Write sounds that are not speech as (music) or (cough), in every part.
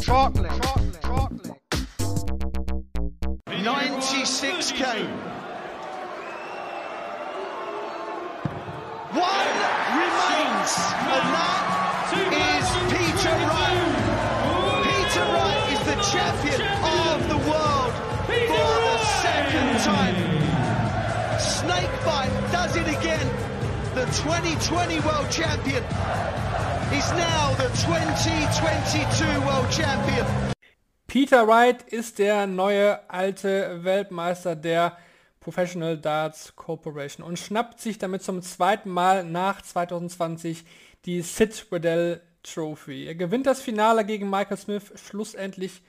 Shortleg. Shortleg. Shortleg. 96k. One remains, and that is Peter Wright. Peter Wright is the champion of the world for the second time. Snakebite does it again. The 2020 world champion is now the 2022 world champion. Peter Wright ist der neue alte Weltmeister der Professional Darts Corporation und schnappt sich damit zum zweiten Mal nach 2020 die Sid Riddell Trophy. Er gewinnt das Finale gegen Michael Smith schlussendlich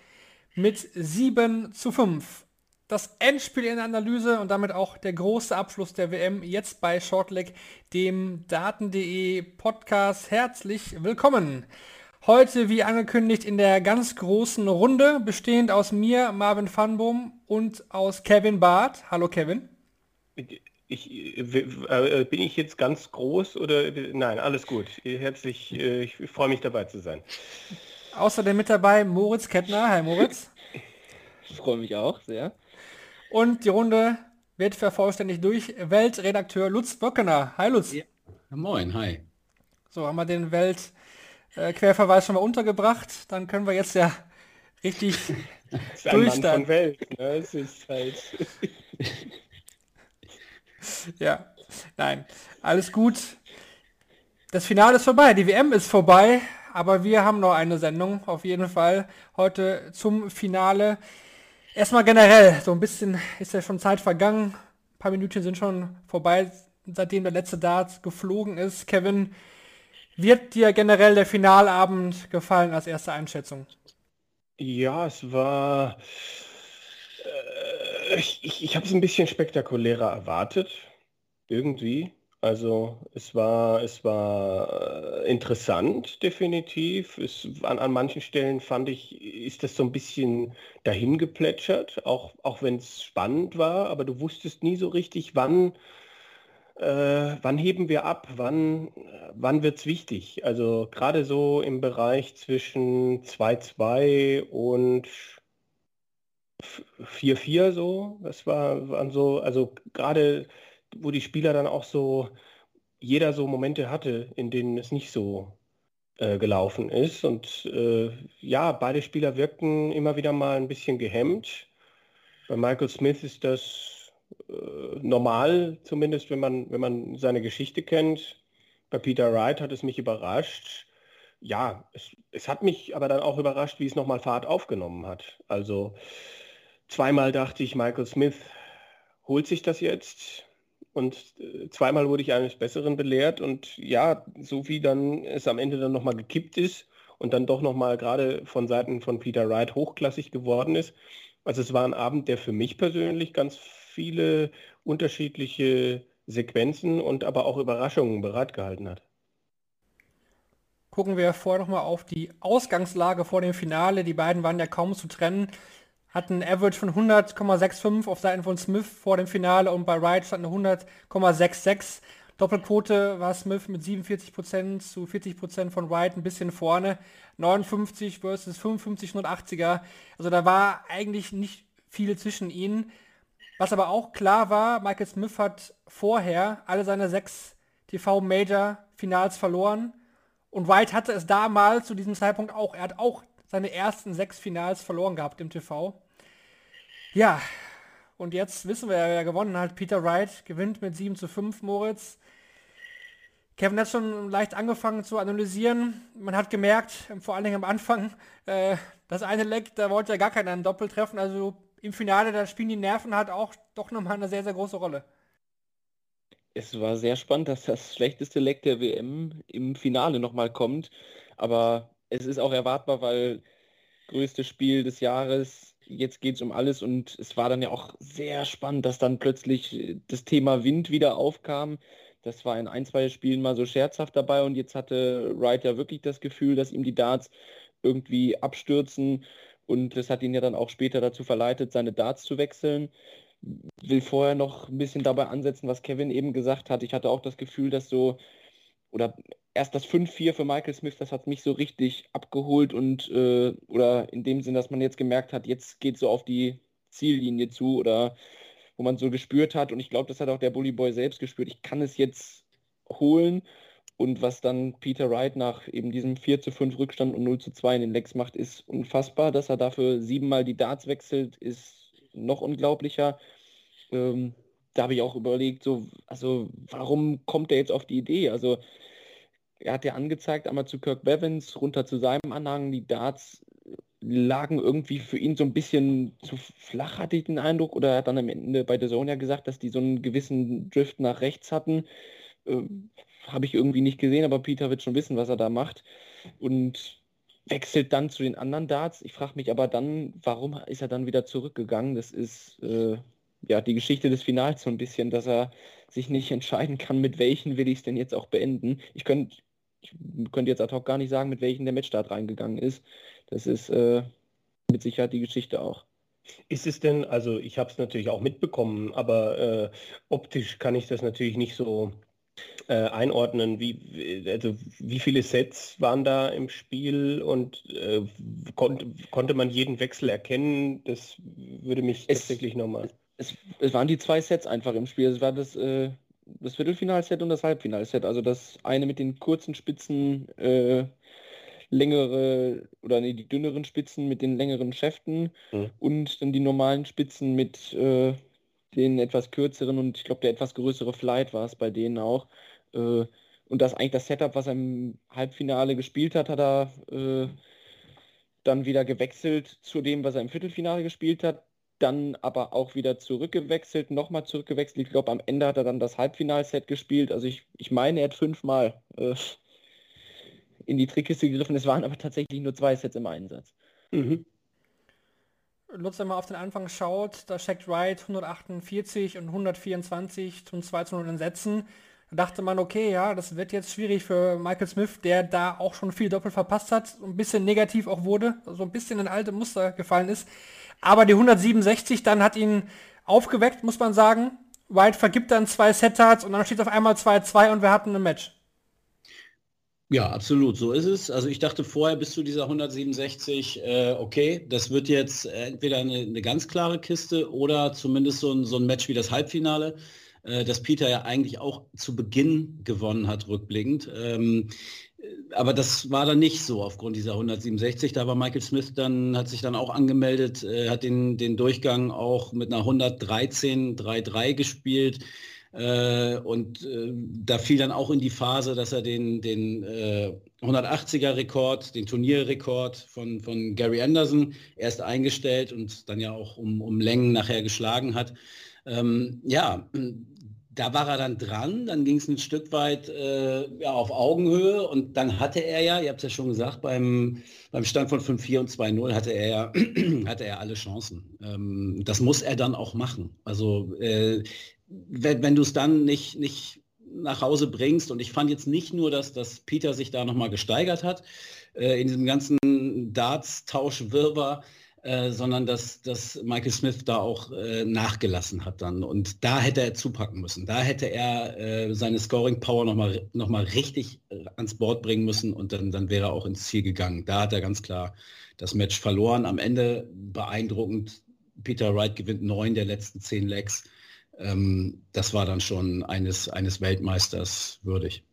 mit 7 zu 5. Das Endspiel in der Analyse und damit auch der große Abschluss der WM jetzt bei Shortleg, dem Daten.de Podcast. Herzlich willkommen. Heute, wie angekündigt, in der ganz großen Runde, bestehend aus mir, Marvin Fanboom und aus Kevin Barth. Hallo Kevin. Ich, äh, bin ich jetzt ganz groß oder nein, alles gut. Herzlich, äh, ich freue mich dabei zu sein. Außerdem mit dabei Moritz Kettner. Hi Moritz. Ich freue mich auch sehr. Und die Runde wird vervollständigt durch Weltredakteur Lutz Böckener. Hi Lutz. Ja. Moin, hi. So, haben wir den Welt äh, schon mal untergebracht. Dann können wir jetzt ja richtig (laughs) durchstarten. Welt, ne? Es ist halt (laughs) ja, nein, alles gut. Das Finale ist vorbei, die WM ist vorbei, aber wir haben noch eine Sendung auf jeden Fall heute zum Finale. Erstmal generell, so ein bisschen ist ja schon Zeit vergangen. Ein paar Minuten sind schon vorbei, seitdem der letzte Dart geflogen ist. Kevin, wird dir generell der Finalabend gefallen als erste Einschätzung? Ja, es war. Äh, ich ich, ich habe es ein bisschen spektakulärer erwartet. Irgendwie. Also es war, es war äh, interessant, definitiv. Es, an, an manchen Stellen fand ich, ist das so ein bisschen dahin geplätschert, auch, auch wenn es spannend war, aber du wusstest nie so richtig, wann, äh, wann heben wir ab, wann, wann wird es wichtig. Also gerade so im Bereich zwischen 2-2 und 4-4 so, das war, waren so, also gerade wo die Spieler dann auch so, jeder so Momente hatte, in denen es nicht so äh, gelaufen ist. Und äh, ja, beide Spieler wirkten immer wieder mal ein bisschen gehemmt. Bei Michael Smith ist das äh, normal, zumindest wenn man, wenn man seine Geschichte kennt. Bei Peter Wright hat es mich überrascht. Ja, es, es hat mich aber dann auch überrascht, wie es nochmal Fahrt aufgenommen hat. Also zweimal dachte ich, Michael Smith holt sich das jetzt und äh, zweimal wurde ich eines Besseren belehrt und ja, so wie dann es am Ende dann nochmal gekippt ist und dann doch nochmal gerade von Seiten von Peter Wright hochklassig geworden ist. Also es war ein Abend, der für mich persönlich ganz viele unterschiedliche Sequenzen und aber auch Überraschungen bereitgehalten hat. Gucken wir vorher nochmal auf die Ausgangslage vor dem Finale. Die beiden waren ja kaum zu trennen hat ein Average von 100,65 auf Seiten von Smith vor dem Finale und bei Wright stand eine 100,66. Doppelquote war Smith mit 47% zu 40% von Wright ein bisschen vorne. 59 versus 55 180er. Also da war eigentlich nicht viel zwischen ihnen. Was aber auch klar war, Michael Smith hat vorher alle seine sechs TV-Major-Finals verloren. Und White hatte es damals zu diesem Zeitpunkt auch. Er hat auch seine ersten sechs Finals verloren gehabt im TV. Ja, und jetzt wissen wir, wer gewonnen hat. Peter Wright gewinnt mit 7 zu 5, Moritz. Kevin hat schon leicht angefangen zu analysieren. Man hat gemerkt, vor allen Dingen am Anfang, äh, das eine Leck, da wollte ja gar keiner einen Doppel treffen. Also im Finale, da spielen die Nerven halt auch doch nochmal eine sehr, sehr große Rolle. Es war sehr spannend, dass das schlechteste Leck der WM im Finale nochmal kommt. Aber es ist auch erwartbar, weil größte Spiel des Jahres. Jetzt geht es um alles und es war dann ja auch sehr spannend, dass dann plötzlich das Thema Wind wieder aufkam. Das war in ein, zwei Spielen mal so scherzhaft dabei und jetzt hatte Wright ja wirklich das Gefühl, dass ihm die Darts irgendwie abstürzen und das hat ihn ja dann auch später dazu verleitet, seine Darts zu wechseln. Will vorher noch ein bisschen dabei ansetzen, was Kevin eben gesagt hat. Ich hatte auch das Gefühl, dass so, oder erst das 5-4 für Michael Smith, das hat mich so richtig abgeholt und, äh, oder in dem Sinn, dass man jetzt gemerkt hat, jetzt geht so auf die Ziellinie zu oder wo man so gespürt hat und ich glaube, das hat auch der Bully Boy selbst gespürt, ich kann es jetzt holen und was dann Peter Wright nach eben diesem 4 zu 5 Rückstand und 0 zu 2 in den Lecks macht, ist unfassbar. Dass er dafür siebenmal die Darts wechselt, ist noch unglaublicher. Ähm, da habe ich auch überlegt, so, also warum kommt er jetzt auf die Idee? Also er hat ja angezeigt, einmal zu Kirk Bevins, runter zu seinem Anhang, die Darts lagen irgendwie für ihn so ein bisschen zu flach, hatte ich den Eindruck, oder er hat dann am Ende bei der Zone ja gesagt, dass die so einen gewissen Drift nach rechts hatten. Ähm, Habe ich irgendwie nicht gesehen, aber Peter wird schon wissen, was er da macht. Und wechselt dann zu den anderen Darts. Ich frage mich aber dann, warum ist er dann wieder zurückgegangen? Das ist äh, ja die Geschichte des Finals so ein bisschen, dass er sich nicht entscheiden kann, mit welchen will ich es denn jetzt auch beenden. Ich könnte ich könnte jetzt ad hoc gar nicht sagen, mit welchen der Matchstart reingegangen ist. Das ist äh, mit Sicherheit die Geschichte auch. Ist es denn, also ich habe es natürlich auch mitbekommen, aber äh, optisch kann ich das natürlich nicht so äh, einordnen. Wie, also wie viele Sets waren da im Spiel und äh, kon konnte man jeden Wechsel erkennen? Das würde mich es, tatsächlich nochmal. Es, es, waren die zwei Sets einfach im Spiel. Es war das äh, das Viertelfinalset und das Halbfinalset. Also das eine mit den kurzen Spitzen, äh, längere oder nee, die dünneren Spitzen mit den längeren Schäften mhm. und dann die normalen Spitzen mit äh, den etwas kürzeren und ich glaube der etwas größere Flight war es bei denen auch. Äh, und das eigentlich das Setup, was er im Halbfinale gespielt hat, hat er äh, dann wieder gewechselt zu dem, was er im Viertelfinale gespielt hat dann aber auch wieder zurückgewechselt, nochmal zurückgewechselt. Ich glaube, am Ende hat er dann das Halbfinalset gespielt. Also ich, ich meine, er hat fünfmal äh, in die Trickkiste gegriffen. Es waren aber tatsächlich nur zwei Sets im Einsatz. Mhm. Lutz, wenn man auf den Anfang schaut, da checkt Wright 148 und 124 zum 2 zu 0 in Sätzen. Da dachte man, okay, ja, das wird jetzt schwierig für Michael Smith, der da auch schon viel Doppel verpasst hat, ein bisschen negativ auch wurde, so ein bisschen in alte Muster gefallen ist. Aber die 167 dann hat ihn aufgeweckt, muss man sagen. White vergibt dann zwei Set-Tarts und dann steht auf einmal 2-2 und wir hatten ein Match. Ja, absolut, so ist es. Also ich dachte vorher bis zu dieser 167, äh, okay, das wird jetzt entweder eine, eine, ganz klare Kiste oder zumindest so ein, so ein Match wie das Halbfinale, äh, das Peter ja eigentlich auch zu Beginn gewonnen hat, rückblickend. Ähm, aber das war dann nicht so aufgrund dieser 167. Da war Michael Smith dann, hat sich dann auch angemeldet, äh, hat den, den Durchgang auch mit einer 113 3-3 gespielt. Äh, und äh, da fiel dann auch in die Phase, dass er den, den äh, 180er Rekord, den Turnierrekord von, von Gary Anderson erst eingestellt und dann ja auch um, um Längen nachher geschlagen hat. Ähm, ja, da war er dann dran, dann ging es ein Stück weit äh, ja, auf Augenhöhe und dann hatte er ja, ihr habt es ja schon gesagt, beim, beim Stand von 5-4 und 2-0 hatte er ja (clears throat) hatte er alle Chancen. Ähm, das muss er dann auch machen. Also äh, wenn, wenn du es dann nicht, nicht nach Hause bringst und ich fand jetzt nicht nur, dass, dass Peter sich da nochmal gesteigert hat, äh, in diesem ganzen Darts-Tausch-Wirrwarr, äh, sondern dass, dass Michael Smith da auch äh, nachgelassen hat dann. Und da hätte er zupacken müssen. Da hätte er äh, seine Scoring-Power nochmal noch mal richtig äh, ans Board bringen müssen und dann, dann wäre er auch ins Ziel gegangen. Da hat er ganz klar das Match verloren. Am Ende beeindruckend. Peter Wright gewinnt neun der letzten zehn Legs. Ähm, das war dann schon eines, eines Weltmeisters würdig.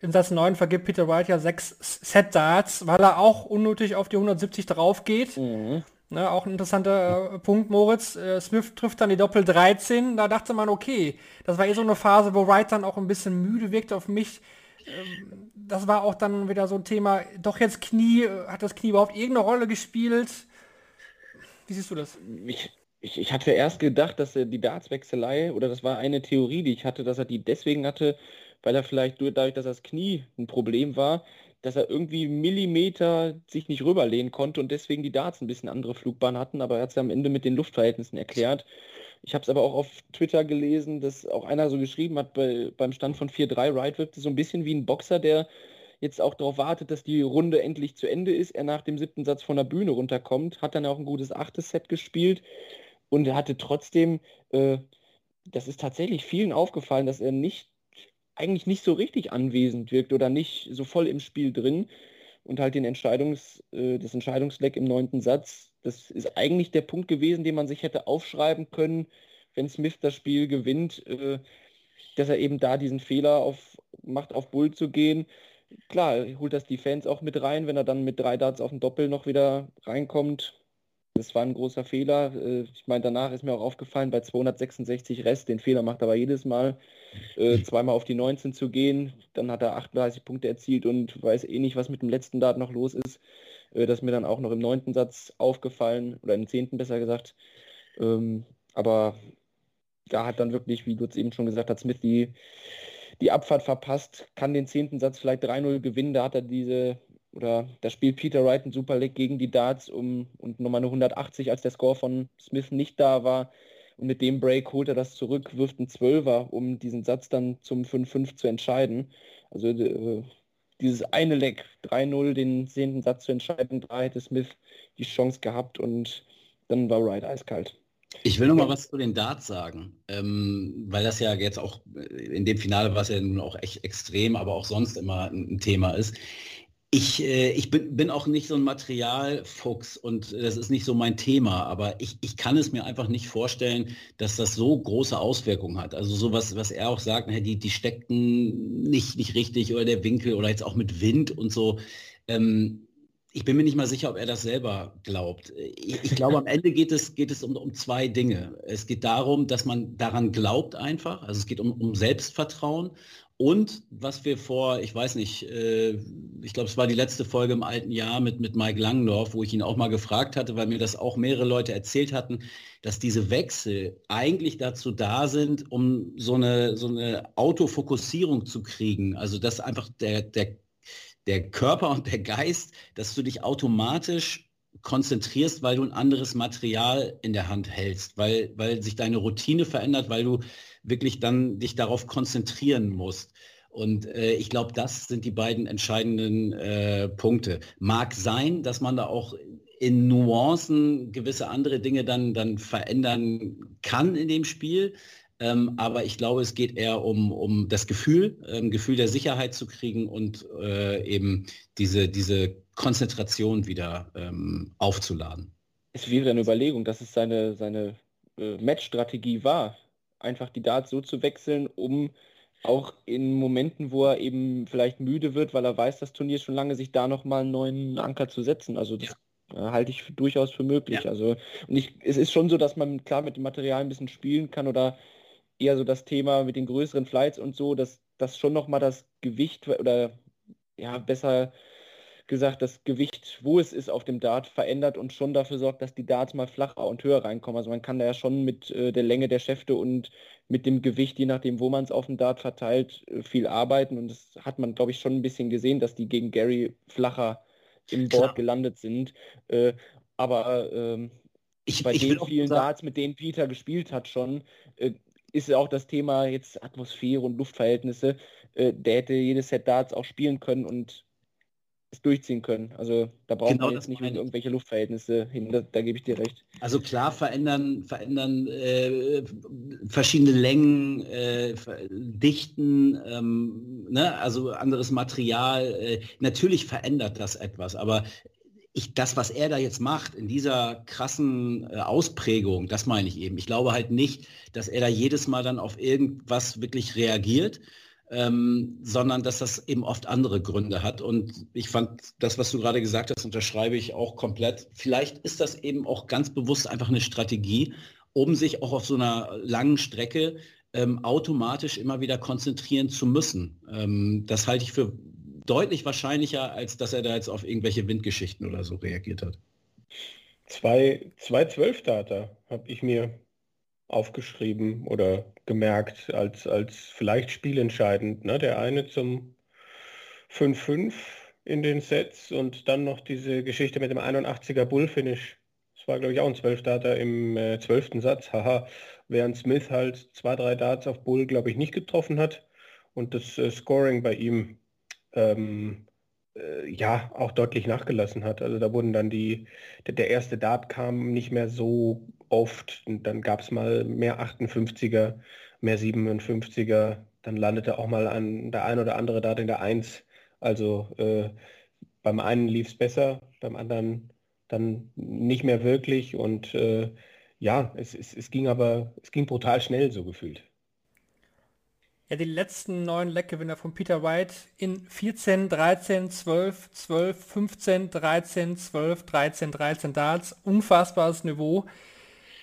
In Satz 9 vergibt Peter White ja sechs Set-Darts, weil er auch unnötig auf die 170 drauf geht. Mhm. Ne, auch ein interessanter äh, Punkt, Moritz. Äh, Smith trifft dann die Doppel 13. Da dachte man, okay, das war eh so eine Phase, wo Wright dann auch ein bisschen müde wirkte auf mich. Ähm, das war auch dann wieder so ein Thema, doch jetzt Knie, äh, hat das Knie überhaupt irgendeine Rolle gespielt? Wie siehst du das? Ich, ich, ich hatte erst gedacht, dass er die Dartswechselei, oder das war eine Theorie, die ich hatte, dass er die deswegen hatte, weil er vielleicht dadurch, dass das Knie ein Problem war, dass er irgendwie Millimeter sich nicht rüberlehnen konnte und deswegen die Darts ein bisschen andere Flugbahn hatten, aber er hat es ja am Ende mit den Luftverhältnissen erklärt. Ich habe es aber auch auf Twitter gelesen, dass auch einer so geschrieben hat, bei, beim Stand von 4-3, Wright wirkte so ein bisschen wie ein Boxer, der jetzt auch darauf wartet, dass die Runde endlich zu Ende ist, er nach dem siebten Satz von der Bühne runterkommt, hat dann auch ein gutes achtes Set gespielt und er hatte trotzdem, äh, das ist tatsächlich vielen aufgefallen, dass er nicht, eigentlich nicht so richtig anwesend wirkt oder nicht so voll im Spiel drin und halt den Entscheidungs, äh, das Entscheidungsleck im neunten Satz, das ist eigentlich der Punkt gewesen, den man sich hätte aufschreiben können, wenn Smith das Spiel gewinnt, äh, dass er eben da diesen Fehler auf, macht, auf Bull zu gehen klar, holt das die Fans auch mit rein, wenn er dann mit drei Darts auf dem Doppel noch wieder reinkommt. Das war ein großer Fehler. Äh, ich meine, danach ist mir auch aufgefallen, bei 266 Rest, den Fehler macht er aber jedes Mal, äh, (laughs) zweimal auf die 19 zu gehen. Dann hat er 38 Punkte erzielt und weiß eh nicht, was mit dem letzten Dart noch los ist. Äh, das ist mir dann auch noch im neunten Satz aufgefallen, oder im zehnten besser gesagt. Ähm, aber da hat dann wirklich, wie du es eben schon gesagt hast, Smith die die Abfahrt verpasst, kann den zehnten Satz vielleicht 3-0 gewinnen. Da hat er diese, oder da spielt Peter Wright ein Super Leg gegen die Darts um und nochmal eine 180, als der Score von Smith nicht da war. Und mit dem Break holt er das zurück, wirft einen Zwölfer, um diesen Satz dann zum 5-5 zu entscheiden. Also äh, dieses eine Leck, 3-0, den zehnten Satz zu entscheiden, da hätte Smith die Chance gehabt und dann war Wright eiskalt. Ich will noch mal was zu den Darts sagen, ähm, weil das ja jetzt auch äh, in dem Finale, was ja nun auch echt extrem, aber auch sonst immer ein Thema ist. Ich, äh, ich bin, bin, auch nicht so ein Materialfuchs und das ist nicht so mein Thema, aber ich, ich kann es mir einfach nicht vorstellen, dass das so große Auswirkungen hat. Also sowas, was er auch sagt, die, die steckten nicht, nicht richtig oder der Winkel oder jetzt auch mit Wind und so. Ähm, ich bin mir nicht mal sicher, ob er das selber glaubt. Ich, ich glaube, am Ende geht es, geht es um, um, zwei Dinge. Es geht darum, dass man daran glaubt einfach. Also es geht um, um Selbstvertrauen. Und was wir vor, ich weiß nicht, äh, ich glaube, es war die letzte Folge im alten Jahr mit, mit Mike Langdorf, wo ich ihn auch mal gefragt hatte, weil mir das auch mehrere Leute erzählt hatten, dass diese Wechsel eigentlich dazu da sind, um so eine, so eine Autofokussierung zu kriegen. Also dass einfach der, der der Körper und der Geist, dass du dich automatisch konzentrierst, weil du ein anderes Material in der Hand hältst, weil, weil sich deine Routine verändert, weil du wirklich dann dich darauf konzentrieren musst. Und äh, ich glaube, das sind die beiden entscheidenden äh, Punkte. Mag sein, dass man da auch in Nuancen gewisse andere Dinge dann, dann verändern kann in dem Spiel. Ähm, aber ich glaube, es geht eher um, um das Gefühl, ein ähm, Gefühl der Sicherheit zu kriegen und äh, eben diese, diese Konzentration wieder ähm, aufzuladen. Es wäre eine Überlegung, dass es seine, seine äh, Matchstrategie war, einfach die Darts so zu wechseln, um auch in Momenten, wo er eben vielleicht müde wird, weil er weiß, das Turnier ist schon lange, sich da nochmal einen neuen Anker zu setzen. Also das ja. halte ich durchaus für möglich. Ja. Also und ich, es ist schon so, dass man klar mit dem Material ein bisschen spielen kann oder eher so das Thema mit den größeren Flights und so, dass das schon nochmal das Gewicht oder ja, besser gesagt, das Gewicht, wo es ist auf dem Dart, verändert und schon dafür sorgt, dass die Darts mal flacher und höher reinkommen. Also man kann da ja schon mit äh, der Länge der Schäfte und mit dem Gewicht, je nachdem, wo man es auf dem Dart verteilt, äh, viel arbeiten. Und das hat man, glaube ich, schon ein bisschen gesehen, dass die gegen Gary flacher im Board Klar. gelandet sind. Äh, aber ähm, ich, bei ich den vielen Darts, mit denen Peter gespielt hat, schon, äh, ist auch das Thema jetzt Atmosphäre und Luftverhältnisse. Äh, der hätte jedes Set Darts auch spielen können und es durchziehen können. Also da braucht genau man jetzt nicht irgendwelche Luftverhältnisse hin, da, da, gebe ich dir recht. Also klar verändern, verändern äh, verschiedene Längen, äh, Dichten, ähm, ne? also anderes Material. Äh, natürlich verändert das etwas, aber ich, das, was er da jetzt macht, in dieser krassen äh, Ausprägung, das meine ich eben. Ich glaube halt nicht, dass er da jedes Mal dann auf irgendwas wirklich reagiert, ähm, sondern dass das eben oft andere Gründe hat. Und ich fand das, was du gerade gesagt hast, unterschreibe ich auch komplett. Vielleicht ist das eben auch ganz bewusst einfach eine Strategie, um sich auch auf so einer langen Strecke ähm, automatisch immer wieder konzentrieren zu müssen. Ähm, das halte ich für deutlich wahrscheinlicher, als dass er da jetzt auf irgendwelche Windgeschichten oder so reagiert hat. Zwei, zwei Zwölfdata habe ich mir aufgeschrieben oder gemerkt als, als vielleicht spielentscheidend. Ne? Der eine zum 5-5 in den Sets und dann noch diese Geschichte mit dem 81er Bullfinish. Das war, glaube ich, auch ein 12-Darter im äh, 12. Satz. Haha, während Smith halt zwei, drei Darts auf Bull, glaube ich, nicht getroffen hat und das äh, Scoring bei ihm ähm, äh, ja auch deutlich nachgelassen hat. Also da wurden dann die, der, der erste Dart kam nicht mehr so oft und dann gab es mal mehr 58er, mehr 57er, dann landete auch mal an der ein oder andere Dart in der 1. Also äh, beim einen lief es besser, beim anderen dann nicht mehr wirklich und äh, ja, es, es, es ging aber, es ging brutal schnell so gefühlt. Ja, die letzten neun Leckgewinner von Peter White in 14, 13, 12, 12, 15, 13, 12, 13, 13 Darts. Unfassbares Niveau.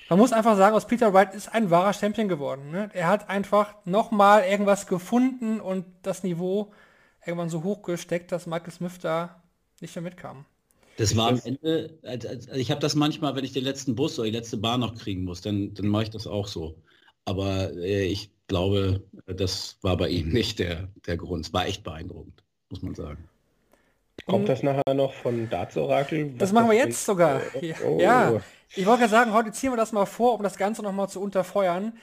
Man muss einfach sagen, aus Peter White ist ein wahrer Champion geworden. Ne? Er hat einfach nochmal irgendwas gefunden und das Niveau irgendwann so hoch gesteckt, dass Michael Smith da nicht mehr mitkam. Das war am Ende, also ich habe das manchmal, wenn ich den letzten Bus oder die letzte Bahn noch kriegen muss, dann, dann mache ich das auch so. Aber äh, ich glaube, das war bei ihm nicht der, der Grund. Es war echt beeindruckend, muss man sagen. Kommt das nachher noch von Darts Oracle? Das machen wir jetzt sogar. Oh. Ja, ich wollte gerade sagen, heute ziehen wir das mal vor, um das Ganze nochmal zu unterfeuern.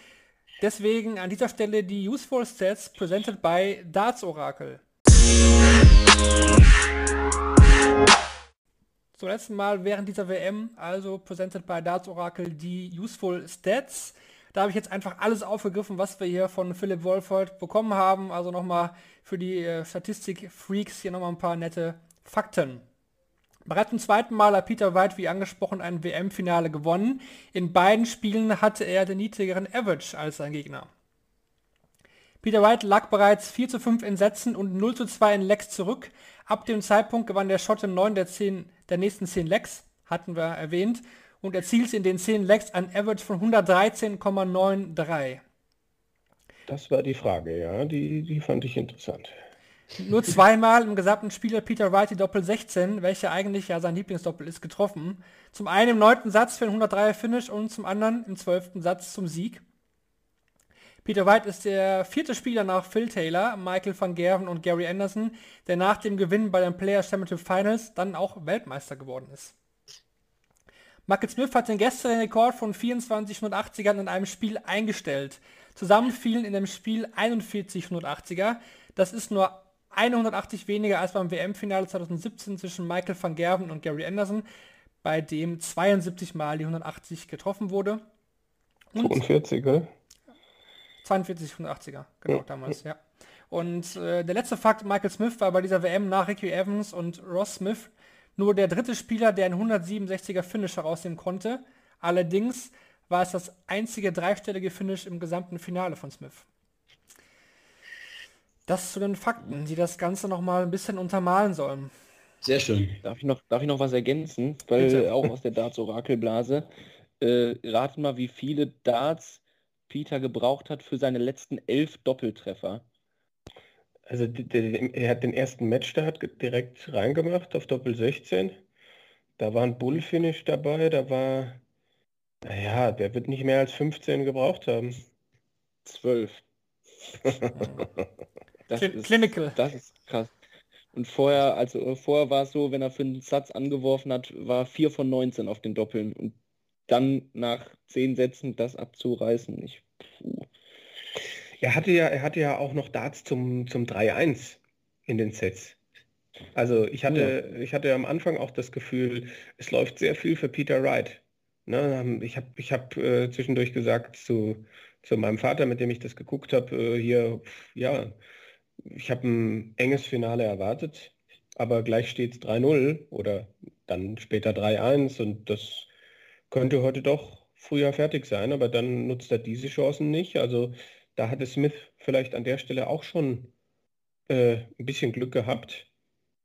Deswegen an dieser Stelle die Useful Stats presented by Darts Oracle. Zum letzten Mal während dieser WM, also presented by Darts Oracle, die Useful Stats. Da habe ich jetzt einfach alles aufgegriffen, was wir hier von Philipp Wolfert bekommen haben. Also nochmal für die äh, Statistik-Freaks hier nochmal ein paar nette Fakten. Bereits zum zweiten Mal hat Peter White, wie angesprochen, ein WM-Finale gewonnen. In beiden Spielen hatte er den niedrigeren Average als sein Gegner. Peter White lag bereits 4 zu 5 in Sätzen und 0 zu 2 in Lecks zurück. Ab dem Zeitpunkt gewann der Schotte 9 der, 10, der nächsten 10 Lecks, hatten wir erwähnt, und erzielte in den 10 Lecks ein Average von 113,93. Das war die Frage, ja, die, die fand ich interessant. Nur zweimal im gesamten Spiel hat Peter Wright die Doppel 16, welche eigentlich ja sein Lieblingsdoppel ist, getroffen. Zum einen im neunten Satz für den 103er Finish und zum anderen im zwölften Satz zum Sieg. Peter White ist der vierte Spieler nach Phil Taylor, Michael van Gerven und Gary Anderson, der nach dem Gewinn bei den Players Championship Finals dann auch Weltmeister geworden ist. Michael Smith hat den gestrigen Rekord von 24 180ern in einem Spiel eingestellt. Zusammen fielen in dem Spiel 41 180er. Das ist nur 180 weniger als beim WM-Finale 2017 zwischen Michael van Gerven und Gary Anderson, bei dem 72 Mal die 180 getroffen wurde. Und 42, gell? 42 180er, genau ja. damals, ja. Und äh, der letzte Fakt, Michael Smith war bei dieser WM nach Ricky Evans und Ross Smith nur der dritte Spieler, der einen 167er Finish herausnehmen konnte. Allerdings war es das einzige dreistellige Finish im gesamten Finale von Smith. Das zu den Fakten, die das Ganze noch mal ein bisschen untermalen sollen. Sehr schön. Darf ich noch, darf ich noch was ergänzen? Weil Bitte. (laughs) auch aus der Darts-Orakelblase. Äh, raten mal, wie viele Darts Peter gebraucht hat für seine letzten elf Doppeltreffer. Also er hat den ersten Match da hat direkt reingemacht auf Doppel 16. Da war ein Bullfinish dabei, da war, naja, der wird nicht mehr als 15 gebraucht haben. 12. (laughs) Das ist, Clinical. Das ist krass. Und vorher, also vorher war es so, wenn er für einen Satz angeworfen hat, war 4 von 19 auf den Doppeln. Und dann nach 10 Sätzen das abzureißen, ich. Puh. Er hatte ja, er hatte ja auch noch Darts zum, zum 3-1 in den Sets. Also ich hatte, ja. ich hatte am Anfang auch das Gefühl, es läuft sehr viel für Peter Wright. Ne, ich habe ich hab, äh, zwischendurch gesagt zu, zu meinem Vater, mit dem ich das geguckt habe, äh, hier, ja, ich habe ein enges Finale erwartet, aber gleich steht es 3-0 oder dann später 3-1 und das könnte heute doch früher fertig sein, aber dann nutzt er diese Chancen nicht. Also da hatte Smith vielleicht an der Stelle auch schon äh, ein bisschen Glück gehabt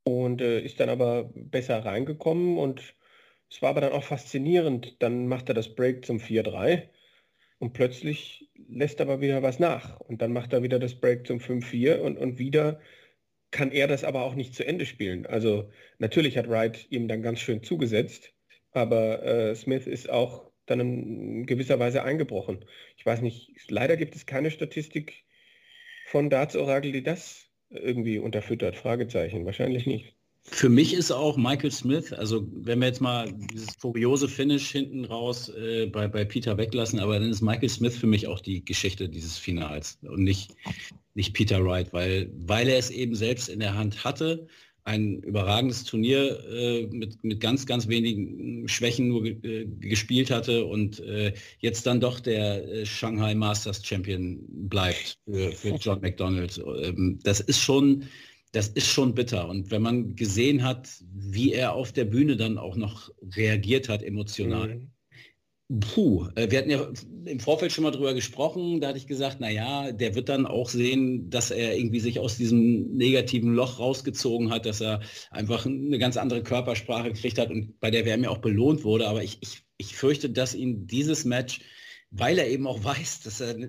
und äh, ist dann aber besser reingekommen und es war aber dann auch faszinierend. Dann macht er das Break zum 4-3 und plötzlich lässt aber wieder was nach. Und dann macht er wieder das Break zum 5-4 und, und wieder kann er das aber auch nicht zu Ende spielen. Also natürlich hat Wright ihm dann ganz schön zugesetzt, aber äh, Smith ist auch dann in gewisser Weise eingebrochen. Ich weiß nicht, leider gibt es keine Statistik von Darts Oracle, die das irgendwie unterfüttert. Fragezeichen, wahrscheinlich nicht. Für mich ist auch Michael Smith, also wenn wir jetzt mal dieses furiose Finish hinten raus äh, bei, bei Peter weglassen, aber dann ist Michael Smith für mich auch die Geschichte dieses Finals und nicht, nicht Peter Wright, weil, weil er es eben selbst in der Hand hatte, ein überragendes Turnier äh, mit, mit ganz, ganz wenigen Schwächen nur äh, gespielt hatte und äh, jetzt dann doch der äh, Shanghai Masters Champion bleibt für, für (laughs) John McDonald. Ähm, das ist schon das ist schon bitter. Und wenn man gesehen hat, wie er auf der Bühne dann auch noch reagiert hat, emotional. Mhm. Puh, äh, wir hatten ja im Vorfeld schon mal drüber gesprochen, da hatte ich gesagt, naja, der wird dann auch sehen, dass er irgendwie sich aus diesem negativen Loch rausgezogen hat, dass er einfach eine ganz andere Körpersprache gekriegt hat und bei der WM ja auch belohnt wurde. Aber ich, ich, ich fürchte, dass ihn dieses Match, weil er eben auch weiß, dass er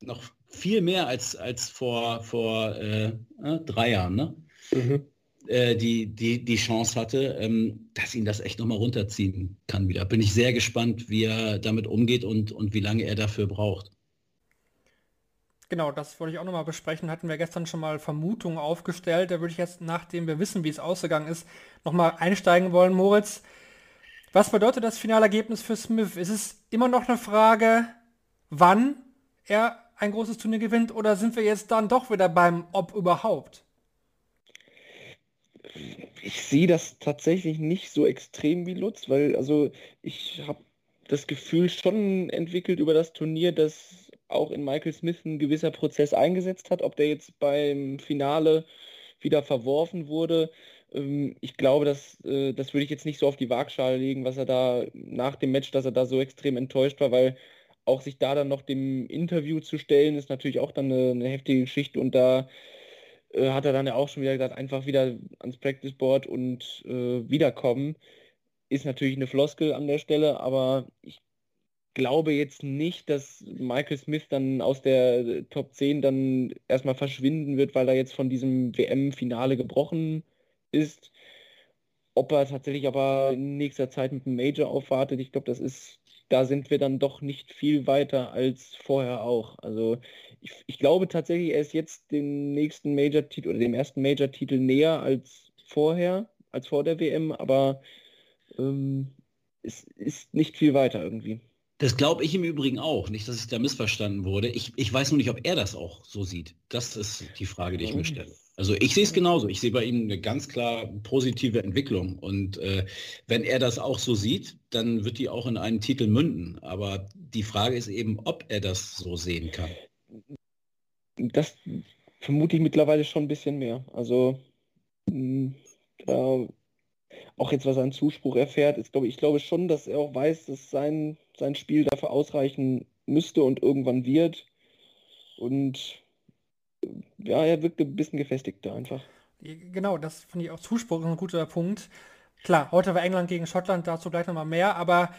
noch viel mehr als, als vor, vor äh, äh, drei Jahren, ne? Mhm. Äh, die, die, die Chance hatte, ähm, dass ihn das echt nochmal runterziehen kann wieder. Bin ich sehr gespannt, wie er damit umgeht und, und wie lange er dafür braucht. Genau, das wollte ich auch nochmal besprechen. Hatten wir gestern schon mal Vermutungen aufgestellt. Da würde ich jetzt, nachdem wir wissen, wie es ausgegangen ist, nochmal einsteigen wollen. Moritz, was bedeutet das Finalergebnis für Smith? Ist es immer noch eine Frage, wann er ein großes Turnier gewinnt oder sind wir jetzt dann doch wieder beim Ob überhaupt? Ich sehe das tatsächlich nicht so extrem wie Lutz, weil also ich habe das Gefühl schon entwickelt über das Turnier, dass auch in Michael Smith ein gewisser Prozess eingesetzt hat. Ob der jetzt beim Finale wieder verworfen wurde, ähm, ich glaube, dass, äh, das würde ich jetzt nicht so auf die Waagschale legen, was er da nach dem Match, dass er da so extrem enttäuscht war, weil auch sich da dann noch dem Interview zu stellen, ist natürlich auch dann eine, eine heftige Geschichte und da äh, hat er dann ja auch schon wieder gesagt, einfach wieder ans Practice Board und äh, wiederkommen. Ist natürlich eine Floskel an der Stelle, aber ich glaube jetzt nicht, dass Michael Smith dann aus der Top 10 dann erstmal verschwinden wird, weil er jetzt von diesem WM-Finale gebrochen ist. Ob er tatsächlich aber in nächster Zeit mit einem Major aufwartet, ich glaube, das ist da sind wir dann doch nicht viel weiter als vorher auch. Also ich, ich glaube tatsächlich, er ist jetzt dem nächsten Major-Titel oder dem ersten Major-Titel näher als vorher, als vor der WM, aber ähm, es ist nicht viel weiter irgendwie. Das glaube ich im Übrigen auch. Nicht, dass ich da missverstanden wurde. Ich, ich weiß nur nicht, ob er das auch so sieht. Das ist die Frage, die ich mir stelle. Also ich sehe es genauso. Ich sehe bei ihm eine ganz klar positive Entwicklung. Und äh, wenn er das auch so sieht, dann wird die auch in einen Titel münden. Aber die Frage ist eben, ob er das so sehen kann. Das vermute ich mittlerweile schon ein bisschen mehr. Also da auch jetzt, was er an Zuspruch erfährt, ist, glaube ich, ich glaube schon, dass er auch weiß, dass sein, sein Spiel dafür ausreichen müsste und irgendwann wird. Und ja, er wirkte ein bisschen gefestigter einfach. Genau, das finde ich auch Zuspruch ist ein guter Punkt. Klar, heute war England gegen Schottland, dazu gleich nochmal mehr, aber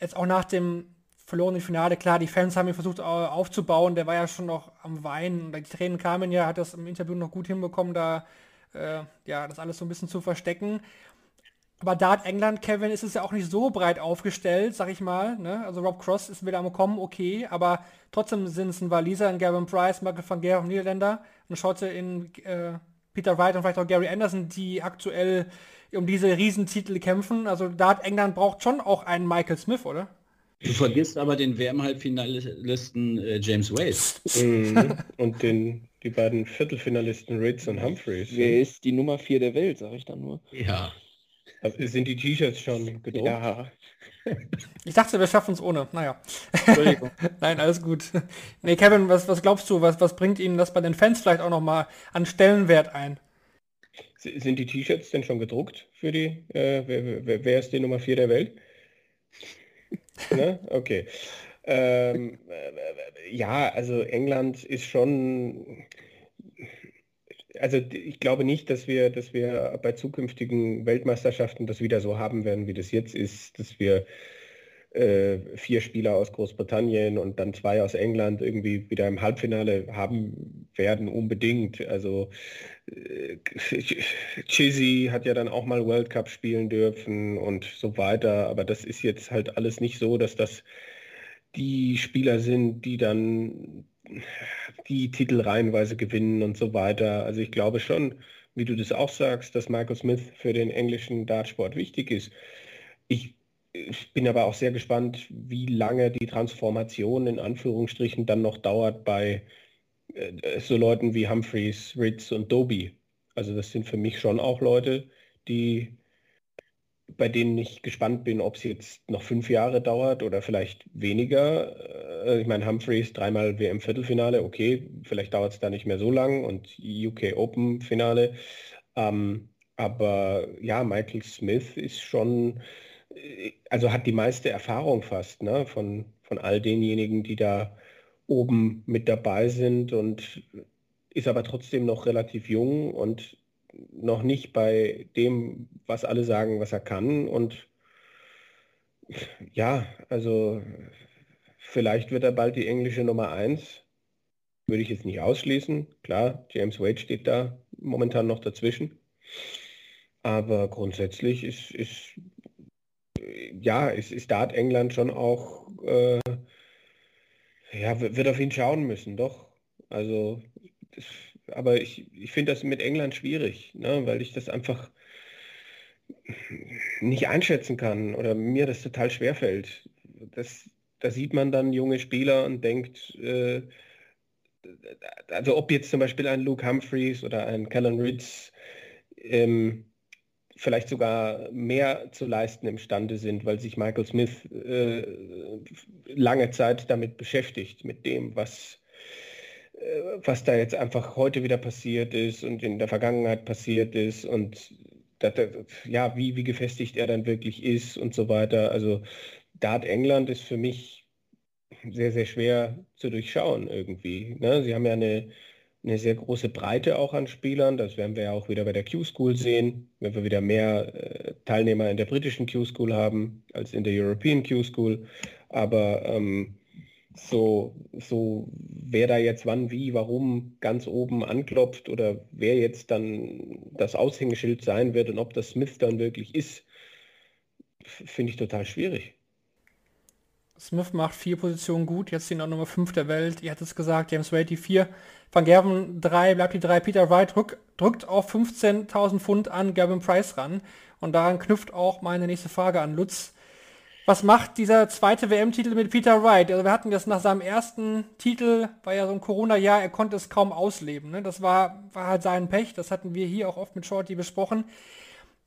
jetzt auch nach dem verlorenen Finale, klar, die Fans haben ihn versucht aufzubauen, der war ja schon noch am Weinen, die Tränen kamen ja, hat das im Interview noch gut hinbekommen, da äh, ja, das alles so ein bisschen zu verstecken. Aber da hat England, Kevin, ist es ja auch nicht so breit aufgestellt, sag ich mal. Ne? Also Rob Cross ist wieder am Kommen, okay, aber trotzdem sind es ein Waliser, ein Gavin Price, Michael van Geer, Niederländer, ein Schotte in äh, Peter Wright und vielleicht auch Gary Anderson, die aktuell um diese Riesentitel kämpfen. Also da hat England braucht schon auch einen Michael Smith, oder? Du vergisst aber den WM-Halbfinalisten äh, James Wade. Mhm. (laughs) und den, die beiden Viertelfinalisten Ritz und Humphreys. Wer ist die Nummer 4 der Welt, sage ich dann nur. Ja. Also sind die T-Shirts schon gedruckt? Ja. (laughs) Ich dachte, wir schaffen es ohne. Naja. (laughs) Nein, alles gut. Nee, Kevin, was, was glaubst du, was, was bringt Ihnen das bei den Fans vielleicht auch nochmal an Stellenwert ein? Sind die T-Shirts denn schon gedruckt für die, äh, wer, wer, wer, ist die Nummer 4 der Welt? (laughs) ne? Okay. Ähm, äh, ja, also England ist schon also ich glaube nicht, dass wir, dass wir bei zukünftigen Weltmeisterschaften das wieder so haben werden, wie das jetzt ist, dass wir äh, vier Spieler aus Großbritannien und dann zwei aus England irgendwie wieder im Halbfinale haben werden, unbedingt. Also äh, Chizzy hat ja dann auch mal World Cup spielen dürfen und so weiter, aber das ist jetzt halt alles nicht so, dass das die Spieler sind, die dann die Titel reihenweise gewinnen und so weiter. Also ich glaube schon, wie du das auch sagst, dass Michael Smith für den englischen Dartsport wichtig ist. Ich, ich bin aber auch sehr gespannt, wie lange die Transformation in Anführungsstrichen dann noch dauert bei äh, so Leuten wie Humphreys, Ritz und Doby. Also das sind für mich schon auch Leute, die bei denen ich gespannt bin, ob es jetzt noch fünf Jahre dauert oder vielleicht weniger. Äh, ich meine, Humphreys dreimal WM-Viertelfinale, okay, vielleicht dauert es da nicht mehr so lang und UK Open-Finale. Ähm, aber ja, Michael Smith ist schon, äh, also hat die meiste Erfahrung fast ne, von, von all denjenigen, die da oben mit dabei sind und ist aber trotzdem noch relativ jung und noch nicht bei dem, was alle sagen, was er kann. Und ja, also vielleicht wird er bald die englische Nummer 1. Würde ich jetzt nicht ausschließen. Klar, James Wade steht da momentan noch dazwischen. Aber grundsätzlich ist, ist ja, ist, ist Dart England schon auch, äh, ja, wird auf ihn schauen müssen, doch. Also, das, aber ich, ich finde das mit England schwierig, ne, weil ich das einfach nicht einschätzen kann oder mir das total schwer fällt. Das, da sieht man dann junge Spieler und denkt, äh, also ob jetzt zum Beispiel ein Luke Humphreys oder ein Callan Ritz ähm, vielleicht sogar mehr zu leisten imstande sind, weil sich Michael Smith äh, lange Zeit damit beschäftigt, mit dem, was äh, was da jetzt einfach heute wieder passiert ist und in der Vergangenheit passiert ist und ja, wie, wie gefestigt er dann wirklich ist und so weiter. Also Dart England ist für mich sehr, sehr schwer zu durchschauen irgendwie. Ne? Sie haben ja eine, eine sehr große Breite auch an Spielern. Das werden wir ja auch wieder bei der Q-School sehen, wenn wir wieder mehr äh, Teilnehmer in der britischen Q-School haben als in der European Q-School. Aber ähm, so, so wer da jetzt wann, wie, warum ganz oben anklopft oder wer jetzt dann das Aushängeschild sein wird und ob das Smith dann wirklich ist, finde ich total schwierig. Smith macht vier Positionen gut, jetzt sind auch Nummer 5 der Welt. Ihr hattet es gesagt, James Wade die 4, Van Gerven 3, bleibt die 3, Peter Wright drück, drückt auf 15.000 Pfund an Gavin Price ran. Und daran knüpft auch meine nächste Frage an Lutz was macht dieser zweite WM-Titel mit Peter Wright? Also wir hatten das nach seinem ersten Titel, war ja so ein Corona-Jahr, er konnte es kaum ausleben. Ne? Das war, war halt sein Pech, das hatten wir hier auch oft mit Shorty besprochen.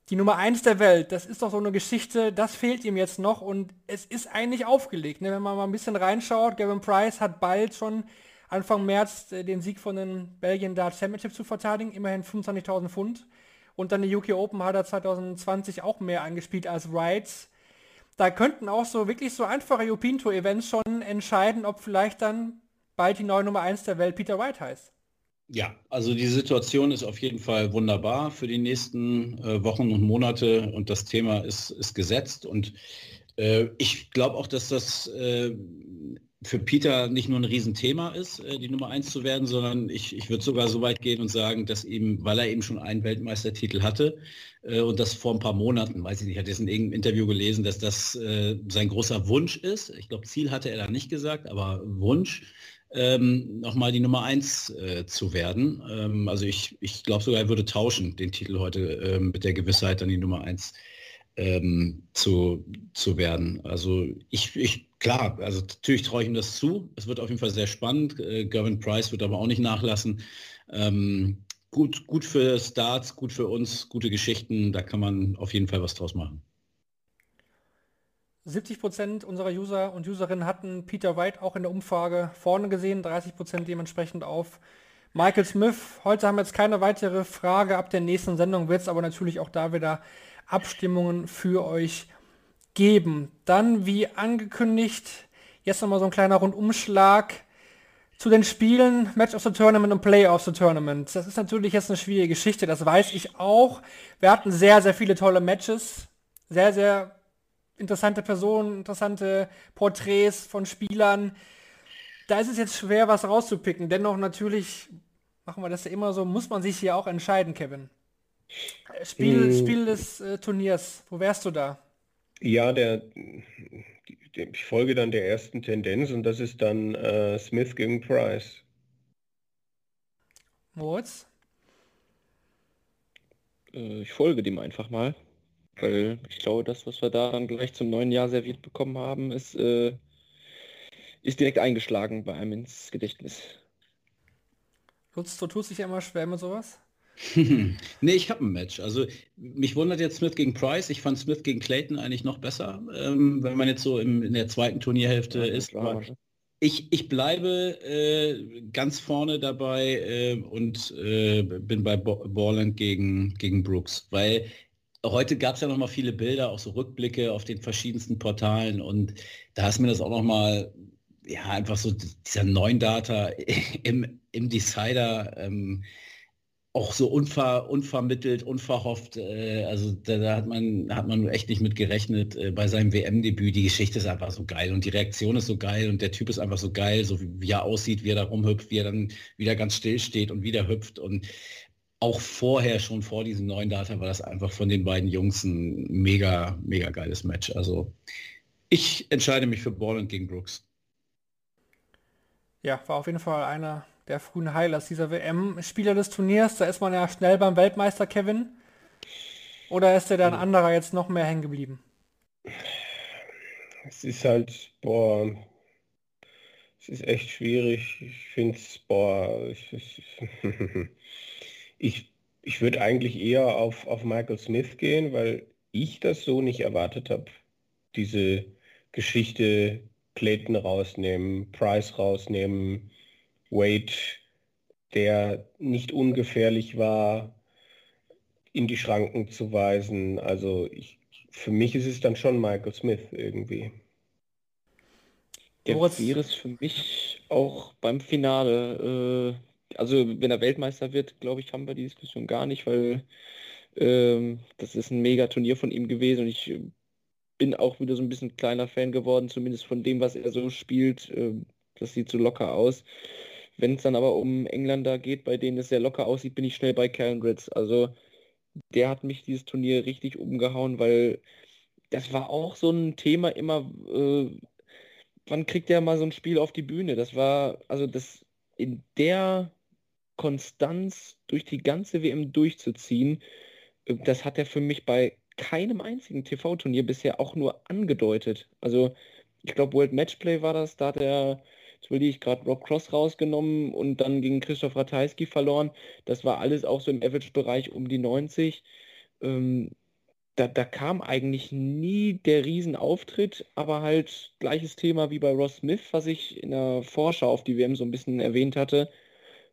Die Nummer 1 der Welt, das ist doch so eine Geschichte, das fehlt ihm jetzt noch und es ist eigentlich aufgelegt. Ne? Wenn man mal ein bisschen reinschaut, Gavin Price hat bald schon Anfang März äh, den Sieg von den Belgian Dart Championship zu verteidigen, immerhin 25.000 Pfund. Und dann die UK Open hat er 2020 auch mehr angespielt als Wright da könnten auch so wirklich so einfache European Tour Events schon entscheiden, ob vielleicht dann bald die neue Nummer 1 der Welt Peter White heißt. Ja, also die Situation ist auf jeden Fall wunderbar für die nächsten äh, Wochen und Monate und das Thema ist, ist gesetzt und äh, ich glaube auch, dass das äh, für Peter nicht nur ein Riesenthema ist, äh, die Nummer 1 zu werden, sondern ich, ich würde sogar so weit gehen und sagen, dass eben, weil er eben schon einen Weltmeistertitel hatte äh, und das vor ein paar Monaten, weiß ich nicht, ich hatte jetzt in irgendeinem Interview gelesen, dass das äh, sein großer Wunsch ist. Ich glaube, Ziel hatte er da nicht gesagt, aber Wunsch, ähm, nochmal die Nummer 1 äh, zu werden. Ähm, also ich, ich glaube sogar, er würde tauschen, den Titel heute äh, mit der Gewissheit, dann die Nummer 1 ähm, zu, zu werden. Also ich, ich klar, also natürlich traue ich ihm das zu. Es wird auf jeden Fall sehr spannend. Äh, Gavin Price wird aber auch nicht nachlassen. Ähm, gut, gut für Starts, gut für uns, gute Geschichten. Da kann man auf jeden Fall was draus machen. 70 Prozent unserer User und Userinnen hatten Peter White auch in der Umfrage vorne gesehen, 30 Prozent dementsprechend auf Michael Smith. Heute haben wir jetzt keine weitere Frage. Ab der nächsten Sendung wird es aber natürlich auch da wieder Abstimmungen für euch geben. Dann, wie angekündigt, jetzt nochmal so ein kleiner Rundumschlag zu den Spielen Match of the Tournament und Play of the Tournament. Das ist natürlich jetzt eine schwierige Geschichte, das weiß ich auch. Wir hatten sehr, sehr viele tolle Matches. Sehr, sehr interessante Personen, interessante Porträts von Spielern. Da ist es jetzt schwer, was rauszupicken. Dennoch natürlich, machen wir das ja immer so, muss man sich hier auch entscheiden, Kevin. Spiel, hm. Spiel des äh, Turniers, wo wärst du da? Ja, der, ich folge dann der ersten Tendenz und das ist dann äh, Smith gegen Price. Moritz? Äh, ich folge dem einfach mal, weil ich glaube, das, was wir da dann gleich zum neuen Jahr serviert bekommen haben, ist, äh, ist direkt eingeschlagen bei einem ins Gedächtnis. Lutz, du tust dich ja immer schwer mit sowas? (laughs) nee, ich habe ein Match. Also mich wundert jetzt Smith gegen Price. Ich fand Smith gegen Clayton eigentlich noch besser, ähm, wenn man jetzt so im, in der zweiten Turnierhälfte ja, ist. Klar, ich, ich bleibe äh, ganz vorne dabei äh, und äh, bin bei Bo Borland gegen, gegen Brooks, weil heute gab es ja noch mal viele Bilder, auch so Rückblicke auf den verschiedensten Portalen und da ist mir das auch noch mal ja einfach so dieser neuen Data (laughs) im, im Decider ähm, auch so unver, unvermittelt, unverhofft. Äh, also da, da, hat man hat man echt nicht mit gerechnet äh, bei seinem WM-Debüt. Die Geschichte ist einfach so geil und die Reaktion ist so geil und der Typ ist einfach so geil, so wie, wie er aussieht, wie er da rumhüpft, wie er dann wieder ganz still steht und wieder hüpft und auch vorher schon vor diesem neuen Data war das einfach von den beiden Jungs ein mega mega geiles Match. Also ich entscheide mich für Borland gegen Brooks. Ja, war auf jeden Fall einer der frühen Highlights dieser WM. Spieler des Turniers, da ist man ja schnell beim Weltmeister Kevin. Oder ist der dann anderer jetzt noch mehr hängen geblieben? Es ist halt, boah, es ist echt schwierig. Ich finde es, boah, ich, ich, ich, ich würde eigentlich eher auf, auf Michael Smith gehen, weil ich das so nicht erwartet habe. Diese Geschichte Clayton rausnehmen, Price rausnehmen, Wade, der nicht ungefährlich war, in die Schranken zu weisen. Also ich, für mich ist es dann schon Michael Smith irgendwie. Der wäre es für mich auch beim Finale. Äh, also wenn er Weltmeister wird, glaube ich, haben wir die Diskussion gar nicht, weil ähm, das ist ein Mega-Turnier von ihm gewesen und ich bin auch wieder so ein bisschen kleiner Fan geworden, zumindest von dem, was er so spielt. Äh, das sieht so locker aus. Wenn es dann aber um Engländer geht, bei denen es sehr locker aussieht, bin ich schnell bei Karen Ritz. Also der hat mich dieses Turnier richtig umgehauen, weil das war auch so ein Thema immer, äh, wann kriegt der mal so ein Spiel auf die Bühne? Das war, also das in der Konstanz durch die ganze WM durchzuziehen, äh, das hat er für mich bei keinem einzigen TV-Turnier bisher auch nur angedeutet. Also ich glaube, World Matchplay war das, da hat er Jetzt will ich gerade Rob Cross rausgenommen und dann gegen Christoph Ratajski verloren. Das war alles auch so im Average-Bereich um die 90. Ähm, da, da, kam eigentlich nie der Riesenauftritt, aber halt gleiches Thema wie bei Ross Smith, was ich in der Vorschau auf die WM so ein bisschen erwähnt hatte.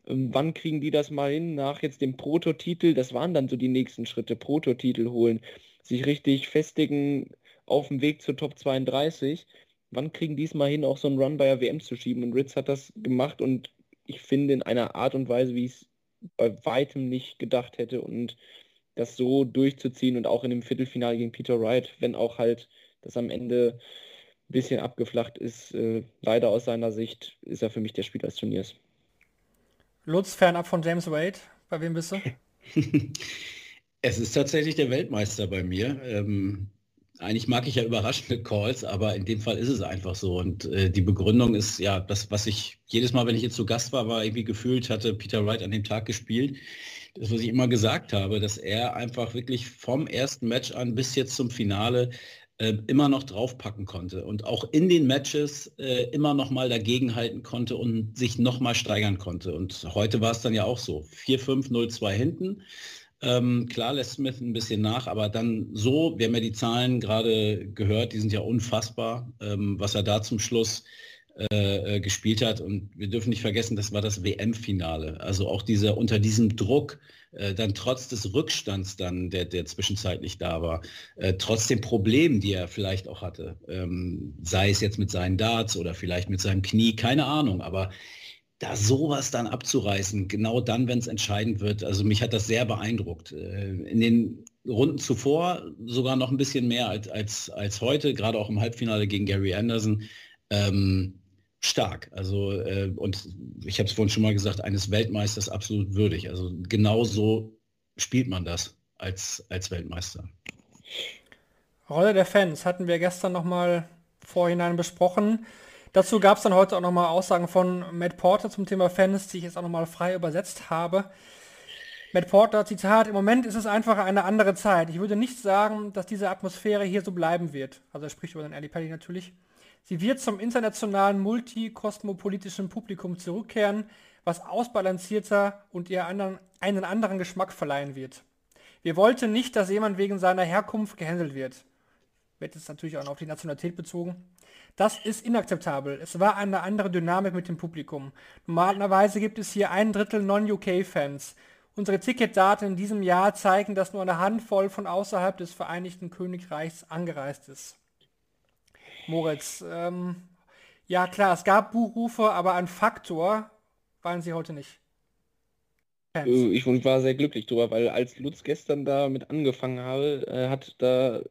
Ähm, wann kriegen die das mal hin nach jetzt dem Prototitel? Das waren dann so die nächsten Schritte. Prototitel holen, sich richtig festigen auf dem Weg zur Top 32 wann kriegen die es mal hin, auch so einen Run bei der WM zu schieben? Und Ritz hat das gemacht und ich finde in einer Art und Weise, wie ich es bei weitem nicht gedacht hätte und das so durchzuziehen und auch in dem Viertelfinale gegen Peter Wright, wenn auch halt das am Ende ein bisschen abgeflacht ist, äh, leider aus seiner Sicht, ist er für mich der Spieler des Turniers. Lutz, fernab von James Wade, bei wem bist du? (laughs) es ist tatsächlich der Weltmeister bei mir. Ähm, eigentlich mag ich ja überraschende Calls, aber in dem Fall ist es einfach so. Und äh, die Begründung ist ja das, was ich jedes Mal, wenn ich jetzt zu Gast war, war irgendwie gefühlt, hatte Peter Wright an dem Tag gespielt. Das, was ich immer gesagt habe, dass er einfach wirklich vom ersten Match an bis jetzt zum Finale äh, immer noch draufpacken konnte und auch in den Matches äh, immer noch mal dagegenhalten konnte und sich noch mal steigern konnte. Und heute war es dann ja auch so. 4-5, 0-2 hinten ähm, klar lässt Smith ein bisschen nach, aber dann so, wir haben ja die Zahlen gerade gehört, die sind ja unfassbar, ähm, was er da zum Schluss äh, äh gespielt hat. Und wir dürfen nicht vergessen, das war das WM-Finale. Also auch dieser unter diesem Druck, äh, dann trotz des Rückstands dann, der, der zwischenzeitlich da war, äh, trotz den Problemen, die er vielleicht auch hatte, ähm, sei es jetzt mit seinen Darts oder vielleicht mit seinem Knie, keine Ahnung, aber da sowas dann abzureißen, genau dann, wenn es entscheidend wird. Also mich hat das sehr beeindruckt. Äh, in den Runden zuvor sogar noch ein bisschen mehr als, als, als heute, gerade auch im Halbfinale gegen Gary Anderson. Ähm, stark. Also, äh, und ich habe es vorhin schon mal gesagt, eines Weltmeisters absolut würdig. Also genau so spielt man das als, als Weltmeister. Rolle der Fans hatten wir gestern noch mal vorhinein besprochen. Dazu gab es dann heute auch nochmal Aussagen von Matt Porter zum Thema Fans, die ich jetzt auch nochmal frei übersetzt habe. Matt Porter, Zitat, im Moment ist es einfach eine andere Zeit. Ich würde nicht sagen, dass diese Atmosphäre hier so bleiben wird. Also er spricht über den Ali Pelli natürlich. Sie wird zum internationalen multikosmopolitischen Publikum zurückkehren, was ausbalancierter und ihr anderen, einen anderen Geschmack verleihen wird. Wir wollten nicht, dass jemand wegen seiner Herkunft gehandelt wird. Wird jetzt natürlich auch auf die Nationalität bezogen. Das ist inakzeptabel. Es war eine andere Dynamik mit dem Publikum. Normalerweise gibt es hier ein Drittel Non-UK-Fans. Unsere Ticketdaten in diesem Jahr zeigen, dass nur eine Handvoll von außerhalb des Vereinigten Königreichs angereist ist. Moritz, ähm, ja klar, es gab Buchrufe, aber ein Faktor waren sie heute nicht. Fans. Äh, ich war sehr glücklich drüber, weil als Lutz gestern damit angefangen habe, äh, hat da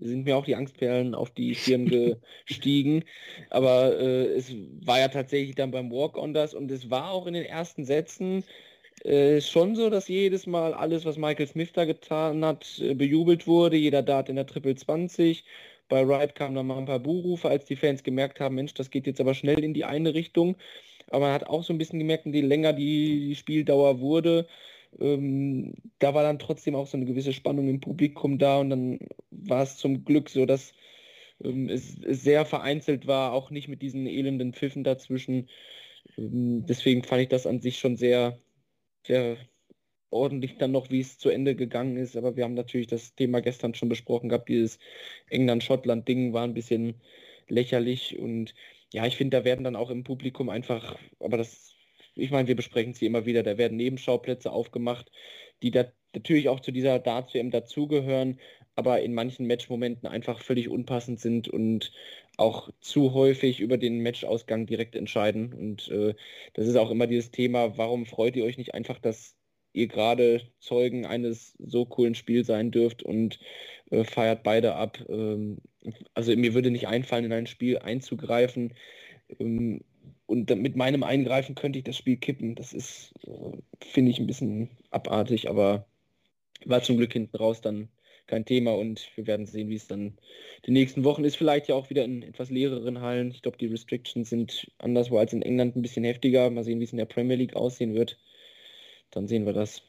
sind mir auch die Angstperlen auf die Stirn (laughs) gestiegen. Aber äh, es war ja tatsächlich dann beim Walk-on das und es war auch in den ersten Sätzen äh, schon so, dass jedes Mal alles, was Michael Smith da getan hat, äh, bejubelt wurde. Jeder Dart in der Triple 20. Bei Wright kamen dann mal ein paar Buhrufe, als die Fans gemerkt haben, Mensch, das geht jetzt aber schnell in die eine Richtung. Aber man hat auch so ein bisschen gemerkt, je länger die Spieldauer wurde, ähm, da war dann trotzdem auch so eine gewisse Spannung im Publikum da und dann war es zum Glück so, dass ähm, es, es, sehr vereinzelt war, auch nicht mit diesen elenden Pfiffen dazwischen. Ähm, deswegen fand ich das an sich schon sehr, sehr ordentlich dann noch, wie es zu Ende gegangen ist. Aber wir haben natürlich das Thema gestern schon besprochen gehabt, dieses England-Schottland-Ding war ein bisschen lächerlich und ja, ich finde, da werden dann auch im Publikum einfach, aber das ich meine, wir besprechen es hier immer wieder, da werden Nebenschauplätze aufgemacht, die da natürlich auch zu dieser Darts-WM dazugehören, aber in manchen Matchmomenten einfach völlig unpassend sind und auch zu häufig über den Matchausgang direkt entscheiden. Und äh, das ist auch immer dieses Thema, warum freut ihr euch nicht einfach, dass ihr gerade Zeugen eines so coolen Spiels sein dürft und äh, feiert beide ab. Ähm, also mir würde nicht einfallen, in ein Spiel einzugreifen, ähm, und mit meinem Eingreifen könnte ich das Spiel kippen. Das ist, äh, finde ich, ein bisschen abartig, aber war zum Glück hinten raus dann kein Thema und wir werden sehen, wie es dann die nächsten Wochen ist. Vielleicht ja auch wieder in etwas leereren Hallen. Ich glaube, die Restrictions sind anderswo als in England ein bisschen heftiger. Mal sehen, wie es in der Premier League aussehen wird. Dann sehen wir das.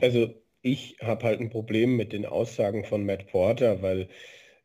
Also ich habe halt ein Problem mit den Aussagen von Matt Porter, weil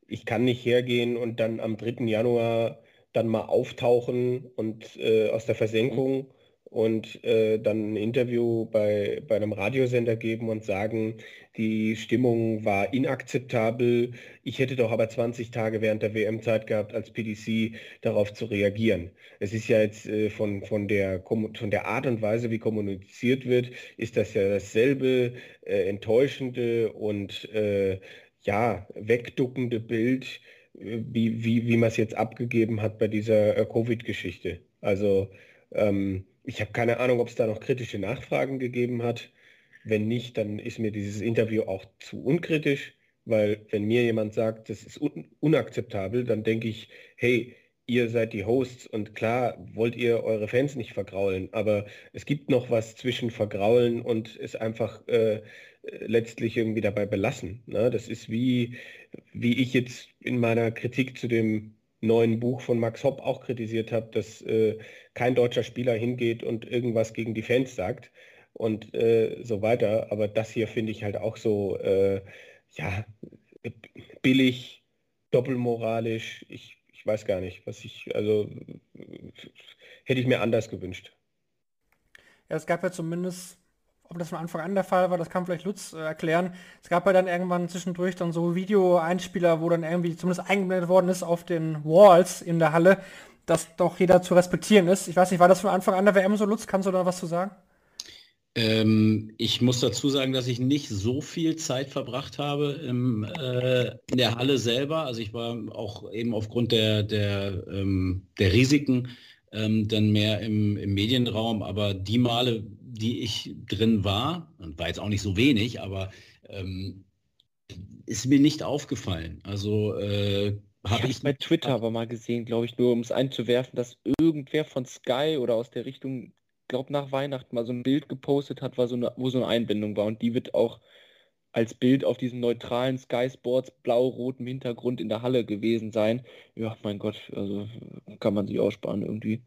ich kann nicht hergehen und dann am 3. Januar dann mal auftauchen und äh, aus der Versenkung und äh, dann ein Interview bei, bei einem Radiosender geben und sagen, die Stimmung war inakzeptabel. Ich hätte doch aber 20 Tage während der WM Zeit gehabt, als PDC darauf zu reagieren. Es ist ja jetzt äh, von, von, der, von der Art und Weise, wie kommuniziert wird, ist das ja dasselbe äh, enttäuschende und äh, ja, wegduckende Bild, wie, wie, wie man es jetzt abgegeben hat bei dieser äh, Covid-Geschichte. Also ähm, ich habe keine Ahnung, ob es da noch kritische Nachfragen gegeben hat. Wenn nicht, dann ist mir dieses Interview auch zu unkritisch, weil wenn mir jemand sagt, das ist un unakzeptabel, dann denke ich, hey, ihr seid die Hosts und klar wollt ihr eure Fans nicht vergraulen, aber es gibt noch was zwischen vergraulen und es einfach äh, letztlich irgendwie dabei belassen. Ne? Das ist wie, wie ich jetzt in meiner Kritik zu dem neuen Buch von Max Hopp auch kritisiert habe, dass äh, kein deutscher Spieler hingeht und irgendwas gegen die Fans sagt und äh, so weiter. Aber das hier finde ich halt auch so, äh, ja, billig, doppelmoralisch. Ich, ich weiß gar nicht, was ich, also hätte ich mir anders gewünscht. Ja, es gab ja zumindest ob das von Anfang an der Fall war, das kann vielleicht Lutz äh, erklären. Es gab ja dann irgendwann zwischendurch dann so Video-Einspieler, wo dann irgendwie zumindest eingeblendet worden ist auf den Walls in der Halle, dass doch jeder zu respektieren ist. Ich weiß nicht, war das von Anfang an der WM so, Lutz? Kannst du da was zu sagen? Ähm, ich muss dazu sagen, dass ich nicht so viel Zeit verbracht habe im, äh, in der Halle selber. Also ich war auch eben aufgrund der, der, ähm, der Risiken ähm, dann mehr im, im Medienraum. Aber die Male, die ich drin war, und war jetzt auch nicht so wenig, aber ähm, ist mir nicht aufgefallen. Also äh, habe ich, ich bei Twitter aber mal gesehen, glaube ich, nur um es einzuwerfen, dass irgendwer von Sky oder aus der Richtung, glaube nach Weihnachten mal so ein Bild gepostet hat, war so eine, wo so eine Einbindung war und die wird auch als Bild auf diesem neutralen Sky Sports blau-rotem Hintergrund in der Halle gewesen sein. Ja, mein Gott, also kann man sich aussparen irgendwie.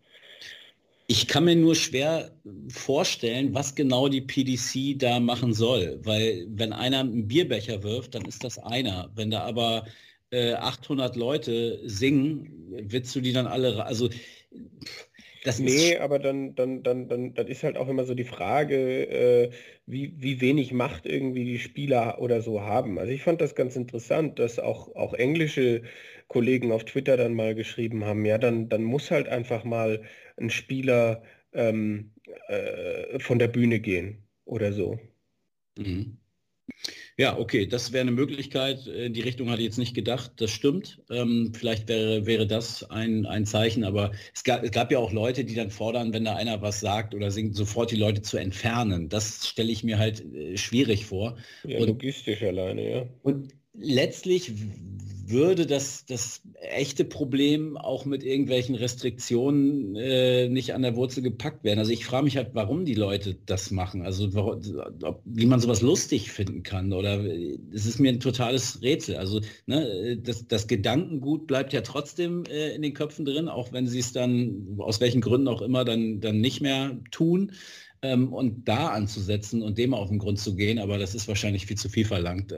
Ich kann mir nur schwer vorstellen, was genau die PDC da machen soll, weil wenn einer einen Bierbecher wirft, dann ist das einer. Wenn da aber äh, 800 Leute singen, willst du die dann alle, also das nee, aber dann, dann, dann, dann, dann ist halt auch immer so die Frage, äh, wie, wie wenig Macht irgendwie die Spieler oder so haben. Also ich fand das ganz interessant, dass auch, auch englische Kollegen auf Twitter dann mal geschrieben haben, ja, dann, dann muss halt einfach mal ein Spieler ähm, äh, von der Bühne gehen oder so. Mhm. Ja, okay, das wäre eine Möglichkeit. In die Richtung hatte ich jetzt nicht gedacht. Das stimmt. Ähm, vielleicht wäre, wäre das ein, ein Zeichen, aber es gab, es gab ja auch Leute, die dann fordern, wenn da einer was sagt oder singt, sofort die Leute zu entfernen. Das stelle ich mir halt äh, schwierig vor. Ja, und, logistisch alleine, ja. Und letztlich würde das, das echte Problem auch mit irgendwelchen Restriktionen äh, nicht an der Wurzel gepackt werden. Also ich frage mich halt, warum die Leute das machen. Also ob, wie man sowas lustig finden kann. Oder es ist mir ein totales Rätsel. Also ne, das, das Gedankengut bleibt ja trotzdem äh, in den Köpfen drin, auch wenn sie es dann aus welchen Gründen auch immer dann, dann nicht mehr tun. Ähm, und da anzusetzen und dem auf den Grund zu gehen, aber das ist wahrscheinlich viel zu viel verlangt.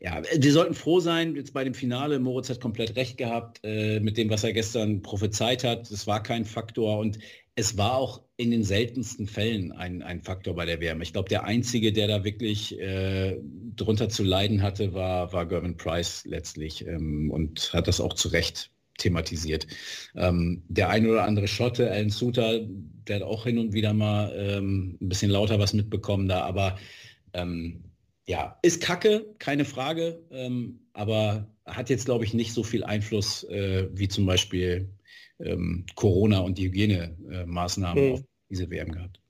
Ja, wir sollten froh sein, jetzt bei dem Finale, Moritz hat komplett recht gehabt äh, mit dem, was er gestern prophezeit hat. Es war kein Faktor und es war auch in den seltensten Fällen ein, ein Faktor bei der WM. Ich glaube, der Einzige, der da wirklich äh, drunter zu leiden hatte, war, war Gervin Price letztlich ähm, und hat das auch zu Recht thematisiert. Ähm, der ein oder andere Schotte, Alan Suter, der hat auch hin und wieder mal ähm, ein bisschen lauter was mitbekommen da, aber ähm, ja, ist kacke, keine Frage, ähm, aber hat jetzt, glaube ich, nicht so viel Einfluss äh, wie zum Beispiel ähm, Corona und die Hygienemaßnahmen hm. auf diese WM gehabt.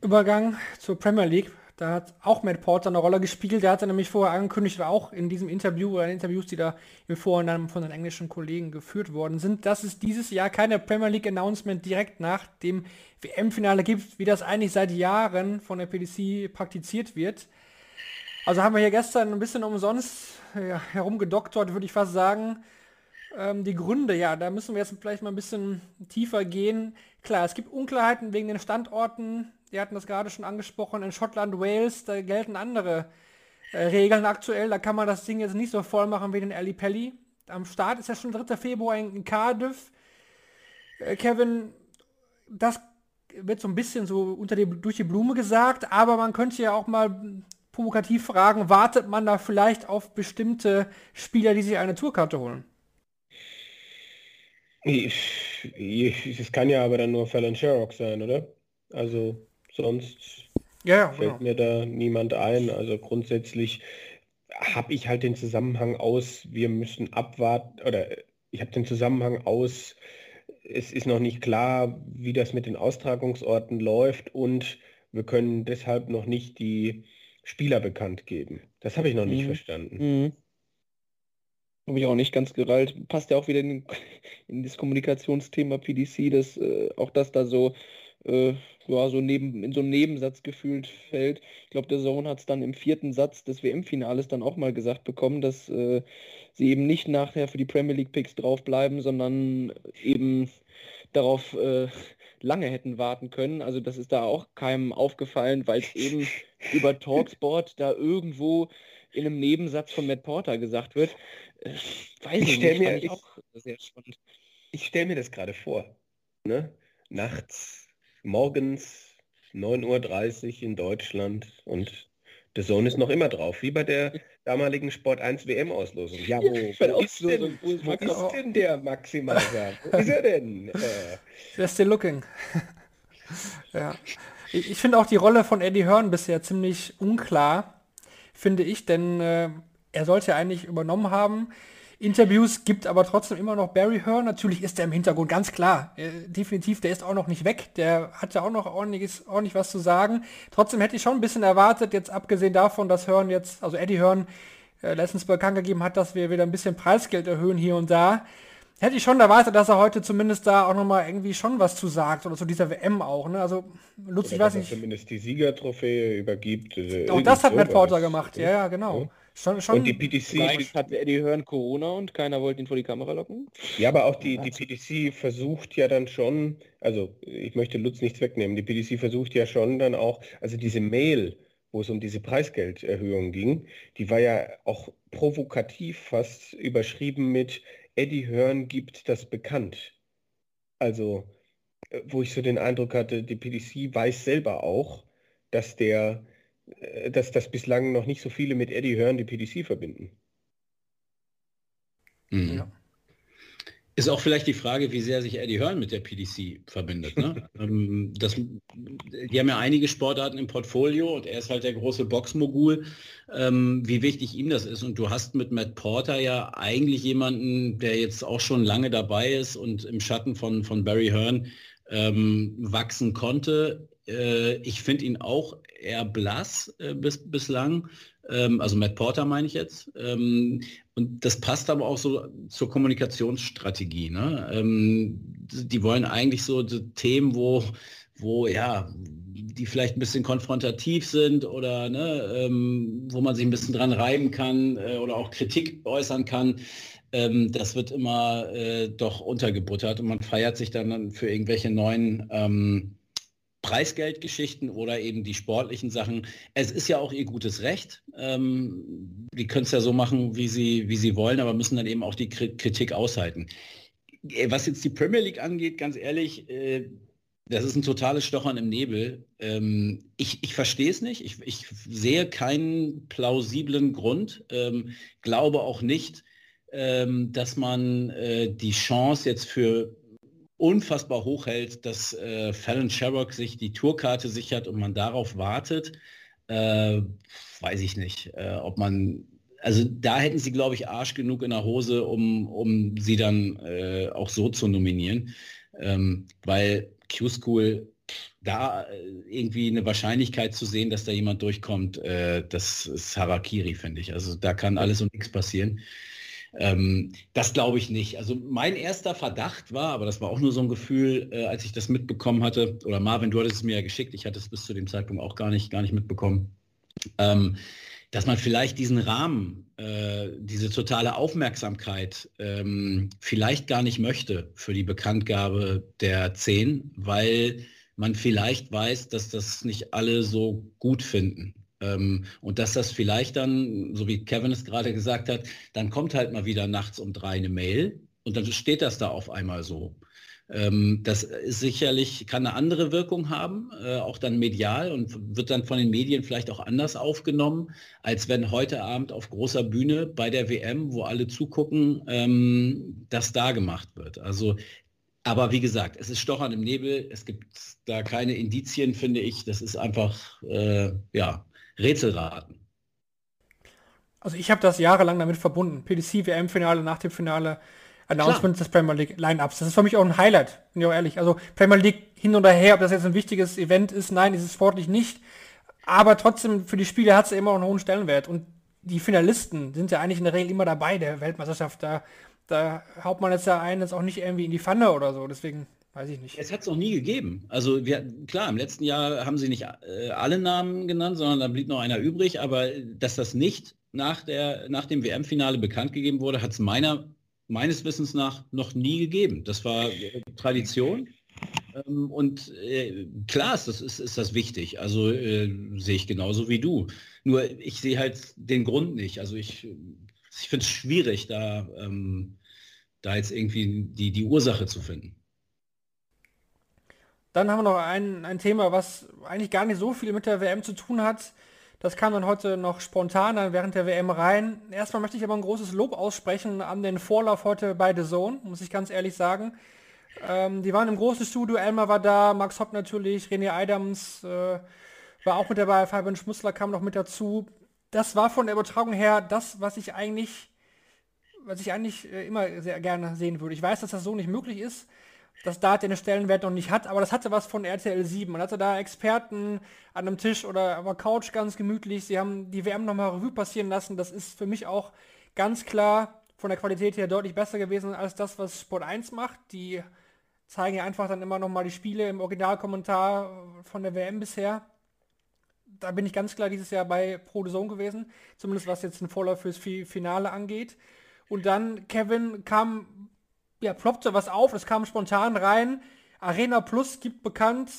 Übergang zur Premier League. Da hat auch Matt Porter eine Rolle gespielt. Der hatte nämlich vorher angekündigt, auch in diesem Interview oder in Interviews, die da im Vorhinein von den englischen Kollegen geführt worden sind, dass es dieses Jahr keine Premier League Announcement direkt nach dem WM-Finale gibt, wie das eigentlich seit Jahren von der PDC praktiziert wird. Also haben wir hier gestern ein bisschen umsonst ja, herumgedoktert, würde ich fast sagen. Ähm, die Gründe, ja, da müssen wir jetzt vielleicht mal ein bisschen tiefer gehen. Klar, es gibt Unklarheiten wegen den Standorten wir hatten das gerade schon angesprochen, in Schottland, Wales, da gelten andere äh, Regeln aktuell. Da kann man das Ding jetzt nicht so voll machen wie den Ali Pelli. Am Start ist ja schon 3. Februar in Cardiff. Äh, Kevin, das wird so ein bisschen so unter die, durch die Blume gesagt, aber man könnte ja auch mal provokativ fragen, wartet man da vielleicht auf bestimmte Spieler, die sich eine Tourkarte holen? Es kann ja aber dann nur Fallon Sherrock sein, oder? Also Sonst ja, ja, fällt genau. mir da niemand ein. Also grundsätzlich habe ich halt den Zusammenhang aus, wir müssen abwarten, oder ich habe den Zusammenhang aus, es ist noch nicht klar, wie das mit den Austragungsorten läuft und wir können deshalb noch nicht die Spieler bekannt geben. Das habe ich noch nicht mhm. verstanden. Mhm. Habe ich auch nicht ganz gerallt. Passt ja auch wieder in, (laughs) in das Kommunikationsthema PDC, dass äh, auch das da so äh, ja, so neben, in so einem Nebensatz gefühlt fällt. Ich glaube, der Sohn hat es dann im vierten Satz des WM-Finales dann auch mal gesagt bekommen, dass äh, sie eben nicht nachher für die Premier League-Picks draufbleiben, sondern eben darauf äh, lange hätten warten können. Also das ist da auch keinem aufgefallen, weil es eben (laughs) über Talksport da irgendwo in einem Nebensatz von Matt Porter gesagt wird. Weiß ich, ich nicht, mir, ich, auch sehr spannend. Ich stelle mir das gerade vor. Ne? Nachts morgens 9.30 Uhr in Deutschland und der Sohn ist noch immer drauf, wie bei der damaligen Sport 1 WM-Auslosung. Ja, wo, wo, ist, denn, wo, ist denn der maximal? Wo ist er denn? (laughs) Äh. still looking. (laughs) ja. Ich, ich finde auch die Rolle von Eddie Hearn bisher ziemlich unklar, finde ich, denn äh, er sollte eigentlich übernommen haben. Interviews gibt aber trotzdem immer noch Barry Hearn. Natürlich ist er im Hintergrund, ganz klar. Äh, definitiv, der ist auch noch nicht weg. Der hat ja auch noch ordentliches, ordentlich was zu sagen. Trotzdem hätte ich schon ein bisschen erwartet, jetzt abgesehen davon, dass Hearn jetzt, also Eddie Hearn, äh, letztens bekannt gegeben hat, dass wir wieder ein bisschen Preisgeld erhöhen hier und da. hätte ich schon erwartet, dass er heute zumindest da auch nochmal irgendwie schon was zu sagt oder zu dieser WM auch. Ne? Also Lutz, ich weiß nicht. zumindest die Siegertrophäe übergibt. Äh, auch das hat Matt Porter gemacht, ja, ja, genau. Ja. Schon, schon und die PTC hat Eddie Hearn Corona und keiner wollte ihn vor die Kamera locken. Ja, aber auch die, die PTC versucht ja dann schon, also ich möchte Lutz nichts wegnehmen, die PTC versucht ja schon dann auch, also diese Mail, wo es um diese Preisgelderhöhung ging, die war ja auch provokativ fast überschrieben mit Eddie Hearn gibt das bekannt. Also, äh, wo ich so den Eindruck hatte, die PDC weiß selber auch, dass der, äh, dass das bislang noch nicht so viele mit Eddie Hearn die PDC verbinden. Mhm. Ja. Ist auch vielleicht die Frage, wie sehr sich Eddie Hearn mit der PDC verbindet. Ne? (laughs) Ähm, das, die haben ja einige Sportarten im Portfolio und er ist halt der große Boxmogul, ähm, wie wichtig ihm das ist. Und du hast mit Matt Porter ja eigentlich jemanden, der jetzt auch schon lange dabei ist und im Schatten von, von Barry Hearn ähm, wachsen konnte. Äh, ich finde ihn auch eher blass äh, bis, bislang. Ähm, also Matt Porter meine ich jetzt. Ähm, und das passt aber auch so zur Kommunikationsstrategie. Ne? Ähm, die wollen eigentlich so, Themen, wo, wo ja, die vielleicht ein bisschen konfrontativ sind oder ne, ähm, wo man sich ein bisschen dran reiben kann äh, oder auch Kritik äußern kann. Ähm, das wird immer äh, doch untergebuttert und man feiert sich dann für irgendwelche neuen ähm, Preisgeldgeschichten oder eben die sportlichen Sachen. Es ist ja auch ihr gutes Recht. Ähm, die können es ja so machen, wie sie, wie sie wollen, aber müssen dann eben auch die Kritik aushalten. Äh, was jetzt die Premier League angeht, ganz ehrlich, äh, das ist ein totales Stochern im Nebel. Ähm, ich ich verstehe es nicht. Ich, ich, sehe keinen plausiblen Grund. Ähm, glaube auch nicht, ähm, dass man äh, die Chance jetzt für unfassbar hoch hält, dass äh, Fallon Sherrock sich die Tourkarte sichert und man darauf wartet, äh, weiß ich nicht, äh, ob man, also da hätten sie, glaube ich, Arsch genug in der Hose, um, um sie dann äh, auch so zu nominieren, ähm, weil Q-School da äh, irgendwie eine Wahrscheinlichkeit zu sehen, dass da jemand durchkommt, äh, das ist Harakiri, finde ich. Also da kann alles und nichts passieren. Ähm, das glaube ich nicht. Also mein erster Verdacht war, aber das war auch nur so ein Gefühl, äh, als ich das mitbekommen hatte, oder Marvin, du hattest es mir ja geschickt, ich hatte es bis zu dem Zeitpunkt auch gar nicht, gar nicht mitbekommen, ähm, dass man vielleicht diesen Rahmen, äh, diese totale Aufmerksamkeit ähm, vielleicht gar nicht möchte für die Bekanntgabe der 10, weil man vielleicht weiß, dass das nicht alle so gut finden. Ähm, und dass das vielleicht dann, so wie Kevin es gerade gesagt hat, dann kommt halt mal wieder nachts um drei eine Mail und dann steht das da auf einmal so. Ähm, das ist sicherlich, kann eine andere Wirkung haben, äh, auch dann medial und wird dann von den Medien vielleicht auch anders aufgenommen, als wenn heute Abend auf großer Bühne bei der WM, wo alle zugucken, ähm, das da gemacht wird. Also aber wie gesagt, es ist Stochern im Nebel. Es gibt da keine Indizien, finde ich. Das ist einfach, äh, ja, Rätselraten. Also ich habe das jahrelang damit verbunden. PDC, WM-Finale, nach dem Finale, Announcement des Premier League Line-Ups. Das ist für mich auch ein Highlight, bin ich auch ehrlich. Also Premier League hin oder her, ob das jetzt ein wichtiges Event ist, nein, ist es sportlich nicht. Aber trotzdem, für die Spiele hat es immer noch einen hohen Stellenwert. Und die Finalisten sind ja eigentlich in der Regel immer dabei, der Weltmeisterschaft. Da, da haut man jetzt ja einen jetzt auch nicht irgendwie in die Pfanne oder so. Deswegen Weiß ich nicht. Es hat es noch nie gegeben. Also wir, klar, im letzten Jahr haben sie nicht äh, alle Namen genannt, sondern da blieb noch einer übrig. Aber dass das nicht nach, der, nach dem WM-Finale bekannt gegeben wurde, hat es meines Wissens nach noch nie gegeben. Das war äh, Tradition. Ähm, und äh, klar ist das, ist, ist das wichtig. Also äh, sehe ich genauso wie du. Nur ich sehe halt den Grund nicht. Also ich, ich finde es schwierig, da, ähm, da jetzt irgendwie die, die Ursache zu finden. Dann haben wir noch ein, ein Thema, was eigentlich gar nicht so viel mit der WM zu tun hat. Das kam dann heute noch spontan dann während der WM rein. Erstmal möchte ich aber ein großes Lob aussprechen an den Vorlauf heute bei The Zone, muss ich ganz ehrlich sagen. Ähm, die waren im großen Studio, Elmar war da, Max Hopp natürlich, René Adams äh, war auch mit dabei, Fabian Schmussler kam noch mit dazu. Das war von der Übertragung her das, was ich eigentlich, was ich eigentlich äh, immer sehr gerne sehen würde. Ich weiß, dass das so nicht möglich ist, dass Dart den Stellenwert noch nicht hat, aber das hatte was von RTL 7. Man hatte da Experten an einem Tisch oder auf der Couch ganz gemütlich. Sie haben die WM nochmal Revue passieren lassen. Das ist für mich auch ganz klar von der Qualität her deutlich besser gewesen als das, was Sport 1 macht. Die zeigen ja einfach dann immer noch mal die Spiele im Originalkommentar von der WM bisher. Da bin ich ganz klar dieses Jahr bei Pro Zone gewesen, zumindest was jetzt ein Vorlauf fürs Finale angeht. Und dann, Kevin, kam, ja, ploppte was auf, es kam spontan rein. Arena Plus gibt bekannt,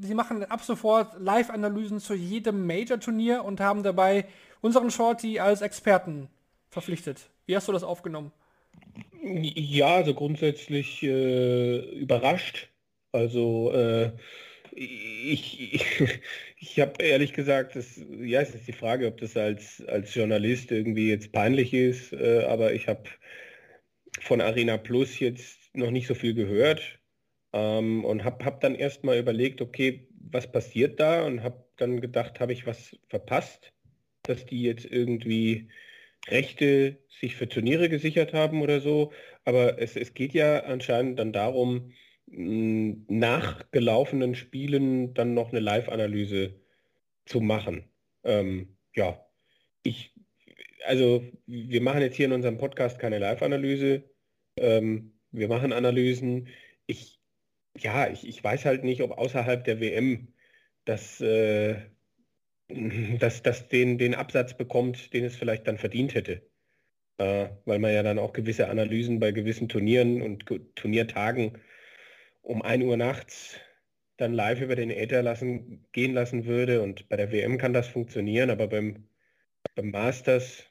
sie machen ab sofort Live-Analysen zu jedem Major-Turnier und haben dabei unseren Shorty als Experten verpflichtet. Wie hast du das aufgenommen? Ja, also grundsätzlich äh, überrascht. Also äh, ich, (laughs) ich, ich habe ehrlich gesagt, das, ja, es ist die Frage, ob das als, als Journalist irgendwie jetzt peinlich ist, äh, aber ich habe von Arena Plus jetzt noch nicht so viel gehört ähm, und habe hab dann erstmal überlegt, okay, was passiert da und habe dann gedacht, habe ich was verpasst, dass die jetzt irgendwie Rechte sich für Turniere gesichert haben oder so. Aber es, es geht ja anscheinend dann darum, nach gelaufenen Spielen dann noch eine Live-Analyse zu machen. Ähm, ja, ich, also wir machen jetzt hier in unserem Podcast keine Live-Analyse. Ähm, wir machen Analysen. Ich, ja, ich, ich weiß halt nicht, ob außerhalb der WM das, äh, das, das den, den Absatz bekommt, den es vielleicht dann verdient hätte. Äh, weil man ja dann auch gewisse Analysen bei gewissen Turnieren und Turniertagen um 1 Uhr nachts dann live über den Äther lassen, gehen lassen würde. Und bei der WM kann das funktionieren, aber beim, beim Masters,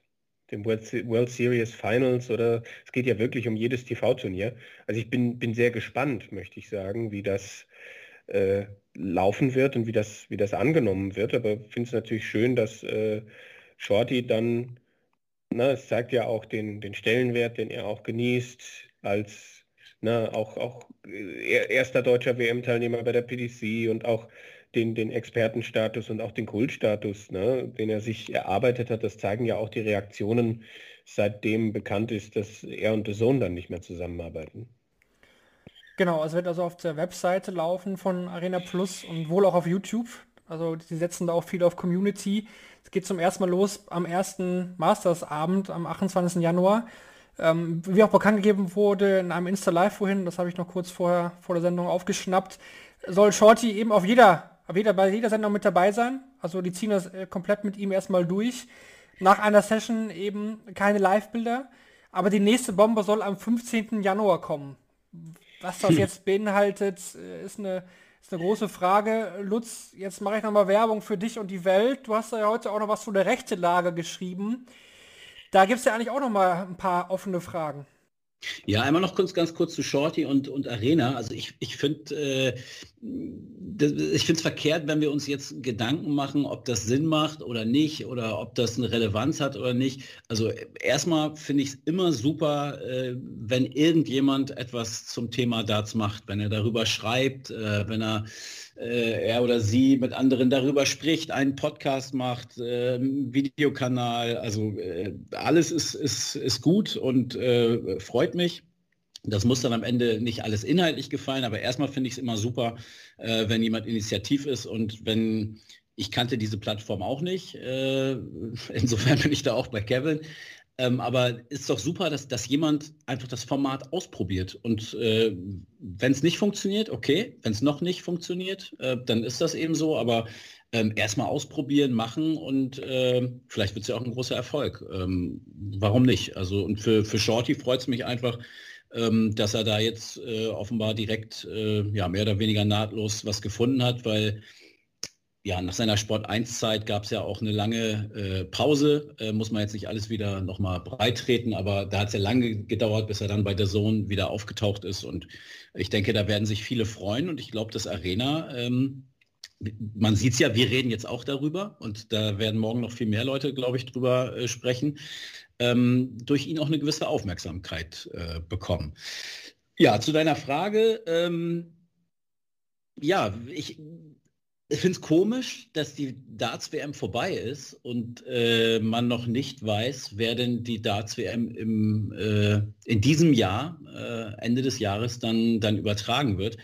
dem World, Series Finals oder es geht ja wirklich um jedes TV-Turnier. Also ich bin, bin sehr gespannt, möchte ich sagen, wie das äh, laufen wird und wie das, wie das angenommen wird. Aber ich finde es natürlich schön, dass äh, Shorty dann, na, es zeigt ja auch den, den Stellenwert, den er auch genießt als Ne, auch, auch äh, erster deutscher WM-Teilnehmer bei der PDC und auch den, den Expertenstatus und auch den Kultstatus, ne, den er sich erarbeitet hat, das zeigen ja auch die Reaktionen, seitdem bekannt ist, dass er und der Sohn dann nicht mehr zusammenarbeiten. Genau, es wird also auf der Webseite laufen von Arena Plus und wohl auch auf YouTube. Also die setzen da auch viel auf Community. Es geht zum ersten Mal los am ersten Masters-Abend am 28. Januar. Ähm, wie auch bekannt gegeben wurde in einem Insta-Live vorhin, das habe ich noch kurz vorher vor der Sendung aufgeschnappt, soll Shorty eben auf jeder, auf jeder, bei jeder Sendung mit dabei sein. Also die ziehen das äh, komplett mit ihm erstmal durch. Nach einer Session eben keine Live-Bilder. Aber die nächste Bombe soll am 15. Januar kommen. Was das hm. jetzt beinhaltet, äh, ist eine, ist eine große Frage. Lutz, jetzt mache ich nochmal Werbung für dich und die Welt. Du hast ja heute auch noch was zu der rechte Lage geschrieben. Da gibt es ja eigentlich auch noch mal ein paar offene Fragen. Ja, einmal noch kurz, ganz kurz zu Shorty und, und Arena. Also ich, ich finde äh, es verkehrt, wenn wir uns jetzt Gedanken machen, ob das Sinn macht oder nicht oder ob das eine Relevanz hat oder nicht. Also erstmal finde ich es immer super, äh, wenn irgendjemand etwas zum Thema Darts macht, wenn er darüber schreibt, äh, wenn er äh, er oder sie mit anderen darüber spricht, einen Podcast macht, äh, Videokanal, also äh, alles ist, ist, ist gut und äh, freut mich. Das muss dann am Ende nicht alles inhaltlich gefallen, aber erstmal finde ich es immer super, äh, wenn jemand initiativ ist und wenn ich kannte diese Plattform auch nicht. Äh, (laughs) insofern bin ich da auch bei Kevin. Ähm, aber ist doch super, dass, dass jemand einfach das Format ausprobiert. Und äh, wenn es nicht funktioniert, okay. Wenn es noch nicht funktioniert, äh, dann ist das eben so. Aber ähm, erstmal ausprobieren, machen und äh, vielleicht wird es ja auch ein großer Erfolg. Ähm, warum nicht? Also und für, für Shorty freut es mich einfach, ähm, dass er da jetzt äh, offenbar direkt äh, ja, mehr oder weniger nahtlos was gefunden hat, weil ja, nach seiner Sport 1-Zeit gab es ja auch eine lange äh, Pause. Äh, muss man jetzt nicht alles wieder nochmal breit treten, aber da hat es ja lange gedauert, bis er dann bei der Zone wieder aufgetaucht ist. Und ich denke, da werden sich viele freuen. Und ich glaube, das Arena, ähm, man sieht es ja, wir reden jetzt auch darüber und da werden morgen noch viel mehr Leute, glaube ich, drüber äh, sprechen, ähm, durch ihn auch eine gewisse Aufmerksamkeit äh, bekommen. Ja, zu deiner Frage. Ähm, ja, ich ich finde es komisch, dass die Darts-WM vorbei ist und äh, man noch nicht weiß, wer denn die Darts-WM äh, in diesem Jahr, äh, Ende des Jahres, dann, dann übertragen wird.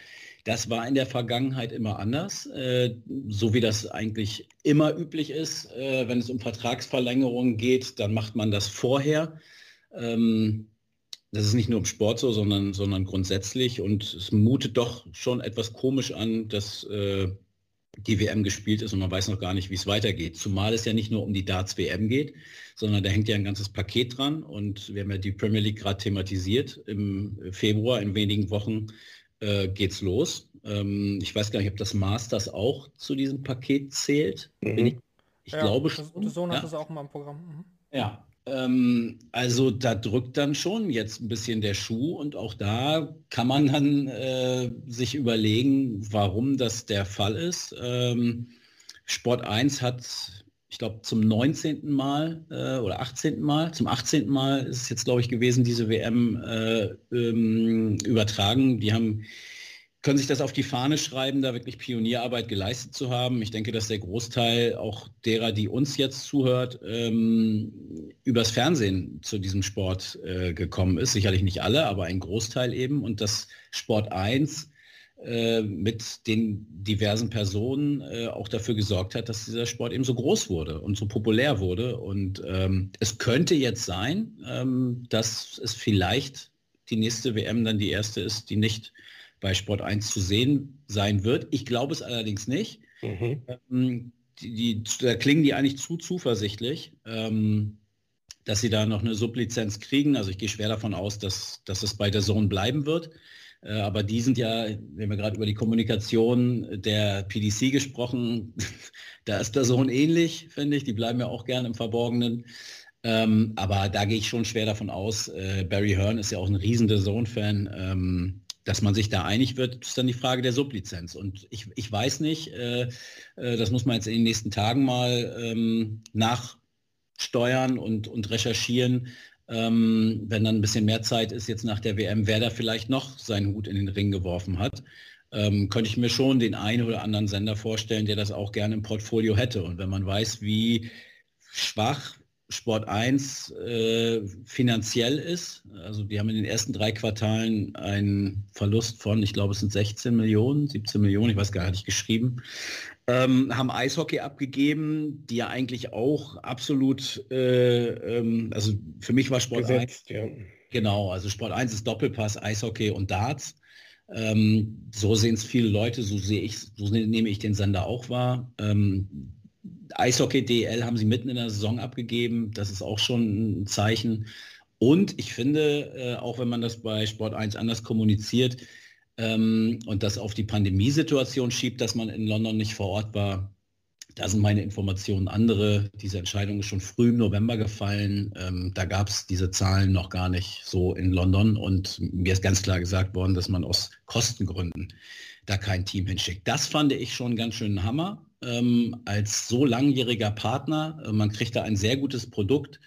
Das war in der Vergangenheit immer anders, äh, so wie das eigentlich immer üblich ist. Äh, wenn es um Vertragsverlängerungen geht, dann macht man das vorher Ähm, das ist nicht nur im Sport so, sondern, sondern grundsätzlich. Und es mutet doch schon etwas komisch an, dass äh, die WM gespielt ist und man weiß noch gar nicht, wie es weitergeht. Zumal es ja nicht nur um die Darts WM geht, sondern da hängt ja ein ganzes Paket dran und wir haben ja die Premier League gerade thematisiert. Im Februar, in wenigen Wochen äh, geht's los. Ähm, ich weiß gar nicht, ob das Masters auch zu diesem Paket zählt. Mhm. Ich, ich ja, glaube schon. Der Sohn hat ja. das auch mal im Programm. Mhm. Ja, ähm, also da drückt dann schon jetzt ein bisschen der Schuh und auch da kann man dann äh, sich überlegen, warum das der Fall ist. Ähm, Sport 1 hat, ich glaube, zum 19. Mal äh, oder 18. Mal, zum 18. Mal ist es jetzt, glaube ich, gewesen, diese WM äh, ähm, übertragen. Die haben können sich das auf die Fahne schreiben, da wirklich Pionierarbeit geleistet zu haben. Ich denke, dass der Großteil auch derer, die uns jetzt zuhört, ähm, übers Fernsehen zu diesem Sport äh, gekommen ist. Sicherlich nicht alle, aber ein Großteil eben. Und dass Sport 1 äh, mit den diversen Personen äh, auch dafür gesorgt hat, dass dieser Sport eben so groß wurde und so populär wurde. Und ähm, es könnte jetzt sein, ähm, dass es vielleicht die nächste WM dann die erste ist, die nicht bei Sport 1 zu sehen sein wird. Ich glaube es allerdings nicht. Mhm. Ähm, die, die, da klingen die eigentlich zu zuversichtlich, ähm, dass sie da noch eine Sublizenz kriegen. Also ich gehe schwer davon aus, dass, dass es bei der Zone bleiben wird. Äh, aber die sind ja, wir haben ja gerade über die Kommunikation der PDC gesprochen, (laughs) da ist der Sohn ähnlich, finde ich. Die bleiben ja auch gern im Verborgenen. Ähm, aber da gehe ich schon schwer davon aus. Äh, Barry Hearn ist ja auch ein riesen Zone-Fan. Ähm, dass man sich da einig wird, ist dann die Frage der Sublizenz. Und ich, ich weiß nicht, äh, äh, das muss man jetzt in den nächsten Tagen mal ähm, nachsteuern und, und recherchieren, ähm, wenn dann ein bisschen mehr Zeit ist jetzt nach der WM, wer da vielleicht noch seinen Hut in den Ring geworfen hat. Ähm, könnte ich mir schon den einen oder anderen Sender vorstellen, der das auch gerne im Portfolio hätte. Und wenn man weiß, wie schwach Sport 1 äh, finanziell ist. Also die haben in den ersten drei Quartalen einen Verlust von, ich glaube, es sind 16 Millionen, 17 Millionen, ich weiß gar nicht, geschrieben. Ähm, haben Eishockey abgegeben, die ja eigentlich auch absolut, äh, ähm, also für mich war Sport Gesetzt, 1. Ja. Genau, also Sport 1 ist Doppelpass, Eishockey und Darts. Ähm, so sehen es viele Leute, so sehe ich, so nehme ich den Sender auch wahr. Eishockey DL haben sie mitten in der Saison abgegeben. Das ist auch schon ein Zeichen. Und ich finde, äh, auch wenn man das bei Sport 1 anders kommuniziert ähm, und das auf die Pandemiesituation schiebt, dass man in London nicht vor Ort war, da sind meine Informationen andere. Diese Entscheidung ist schon früh im November gefallen. Ähm, da gab es diese Zahlen noch gar nicht so in London. Und mir ist ganz klar gesagt worden, dass man aus Kostengründen da kein Team hinschickt. Das fand ich schon ganz schön Hammer ähm, als so langjähriger Partner. Äh, man kriegt da ein sehr gutes Produkt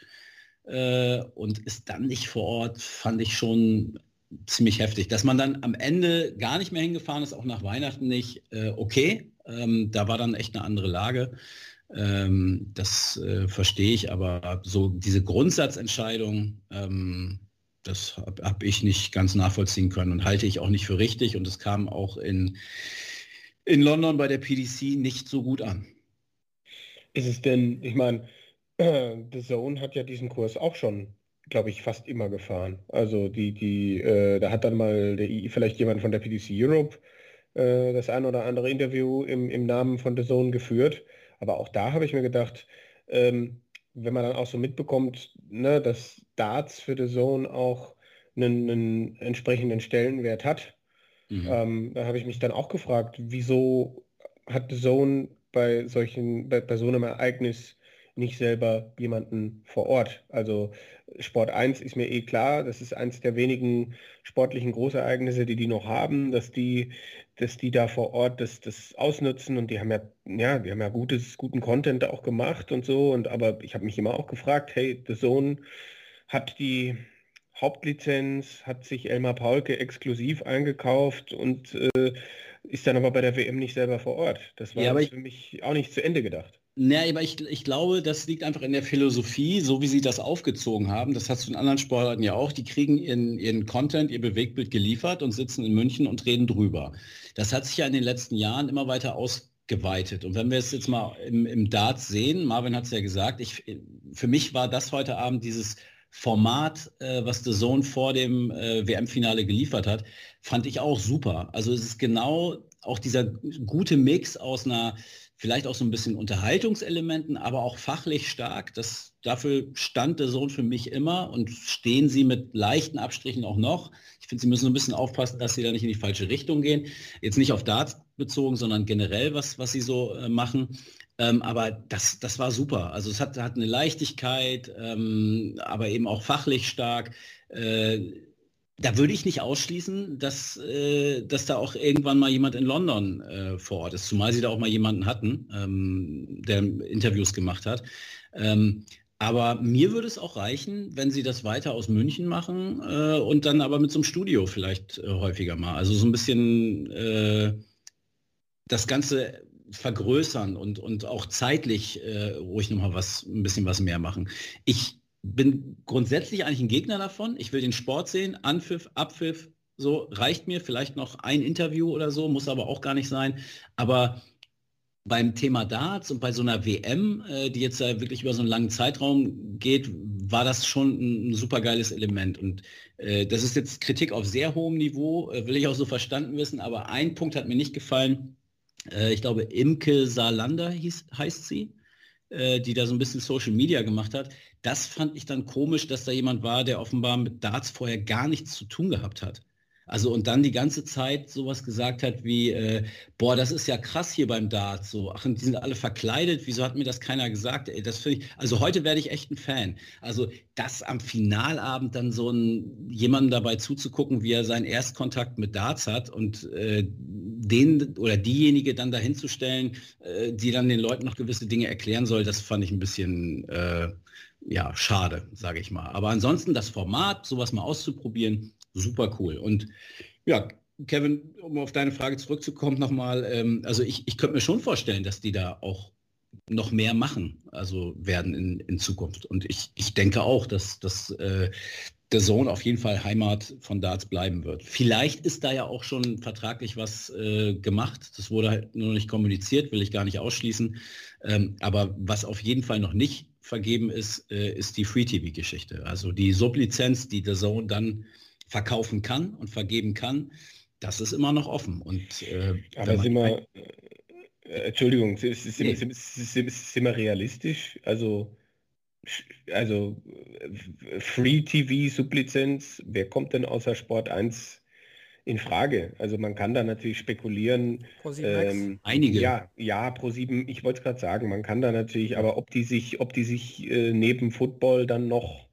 äh, und ist dann nicht vor Ort, fand ich schon ziemlich heftig. Dass man dann am Ende gar nicht mehr hingefahren ist, auch nach Weihnachten nicht, äh, okay. Ähm, da war dann echt eine andere Lage. Ähm, das äh, verstehe ich, aber so diese Grundsatzentscheidung, ähm, das habe hab ich nicht ganz nachvollziehen können und halte ich auch nicht für richtig. Und es kam auch in in London bei der PDC nicht so gut an. Ist es denn, ich meine, (clears throat) äh, The Zone hat ja diesen Kurs auch schon, glaube ich, fast immer gefahren. Also die, die, äh, da hat dann mal der, vielleicht jemand von der PDC Europe äh, das ein oder andere Interview im, im Namen von The Zone geführt. Aber auch da habe ich mir gedacht, ähm, wenn man dann auch so mitbekommt, ne, dass Darts für The Zone auch einen, einen entsprechenden Stellenwert hat, Mhm. Ähm, da habe ich mich dann auch gefragt, wieso hat The Zone bei solchen, bei, bei so einem Ereignis nicht selber jemanden vor Ort. Also Sport 1 ist mir eh klar, das ist eines der wenigen sportlichen Großereignisse, die die noch haben, dass die, dass die da vor Ort das, das ausnutzen und die haben ja, ja, die haben ja gutes, guten Content auch gemacht und so. Und aber ich habe mich immer auch gefragt, hey, The Zone hat die Hauptlizenz hat sich Elmar Paulke exklusiv eingekauft und äh, ist dann aber bei der WM nicht selber vor Ort. Das war ja, für mich auch nicht zu Ende gedacht. Ja, aber ich, ich glaube, das liegt einfach in der Philosophie, so wie sie das aufgezogen haben. Das hast du in anderen Sportarten ja auch. Die kriegen ihren, ihren Content, ihr Bewegtbild geliefert und sitzen in München und reden drüber. Das hat sich ja in den letzten Jahren immer weiter ausgeweitet. Und wenn wir es jetzt mal im, im Darts sehen, Marvin hat es ja gesagt, ich, für mich war das heute Abend dieses Format, äh, was The Zone vor dem äh, WM-Finale geliefert hat, fand ich auch super. Also es ist genau auch dieser gute Mix aus einer vielleicht auch so ein bisschen Unterhaltungselementen, aber auch fachlich stark. Das, dafür stand der Sohn für mich immer und stehen sie mit leichten Abstrichen auch noch. Ich finde, sie müssen ein bisschen aufpassen, dass sie da nicht in die falsche Richtung gehen. Jetzt nicht auf Darts bezogen, sondern generell, was, was sie so äh, machen. Ähm, aber das, das war super. Also es hat, hat eine Leichtigkeit, ähm, aber eben auch fachlich stark. Äh, da würde ich nicht ausschließen, dass, äh, dass da auch irgendwann mal jemand in London äh, vor Ort ist, zumal sie da auch mal jemanden hatten, ähm, der Interviews gemacht hat. Ähm, aber mir würde es auch reichen, wenn sie das weiter aus München machen äh, und dann aber mit so einem Studio vielleicht äh, häufiger mal. Also so ein bisschen äh, das Ganze vergrößern und, und auch zeitlich äh, ruhig nochmal was, ein bisschen was mehr machen. Ich bin grundsätzlich eigentlich ein Gegner davon. Ich will den Sport sehen, Anpfiff, Abpfiff, so reicht mir. Vielleicht noch ein Interview oder so, muss aber auch gar nicht sein. Aber beim Thema Darts und bei so einer WM, äh, die jetzt ja wirklich über so einen langen Zeitraum geht, war das schon ein, super geiles Element. Und äh, das ist jetzt Kritik auf sehr hohem Niveau, äh, will ich auch so verstanden wissen. Aber ein Punkt hat mir nicht gefallen. Äh, ich glaube, Imke Salander heißt sie äh, die da so ein bisschen Social Media gemacht hat. Das fand ich dann komisch, dass da jemand war, der offenbar mit Darts vorher gar nichts zu tun gehabt hat. Also und dann die ganze Zeit sowas gesagt hat wie, äh, boah, das ist ja krass hier beim Dart. So, ach, die sind alle verkleidet, wieso hat mir das keiner gesagt? Ey, das finde ich, also heute werde ich echt ein Fan. Also das am Finalabend dann so ein, jemandem dabei zuzugucken, wie er seinen Erstkontakt mit Darts hat und äh, den oder diejenige dann dahin zu stellen, äh, die dann den Leuten noch gewisse Dinge erklären soll, das fand ich ein bisschen äh, ja, schade, sage ich mal. Aber ansonsten das Format, sowas mal auszuprobieren, super cool. Und ja, Kevin, um auf deine Frage zurückzukommen nochmal, ähm, also ich, ich könnte mir schon vorstellen, dass die da auch noch mehr machen, also werden in, in Zukunft. Und ich, ich denke auch, dass, dass äh, der Sohn auf jeden Fall Heimat von Darts bleiben wird. Vielleicht ist da ja auch schon vertraglich was äh, gemacht. Das wurde halt nur nicht kommuniziert, will ich gar nicht ausschließen. Ähm, aber was auf jeden Fall noch nicht vergeben ist, äh, ist die Free-TV-Geschichte. Also die Sublizenz, die der Zone dann verkaufen kann und vergeben kann, das ist immer noch offen. Und, äh, Aber sind wir, äh, Entschuldigung, sind, sind, sind, sind, wir realistisch? Also, also Free TV, Sublizenz, wer kommt denn außer Sport 1 in Frage? Also man kann da natürlich spekulieren. Ähm, Einige. Ja, ja, Pro 7, ich wollte es gerade sagen, man kann da natürlich, aber ob die sich, ob die sich äh, neben Football dann noch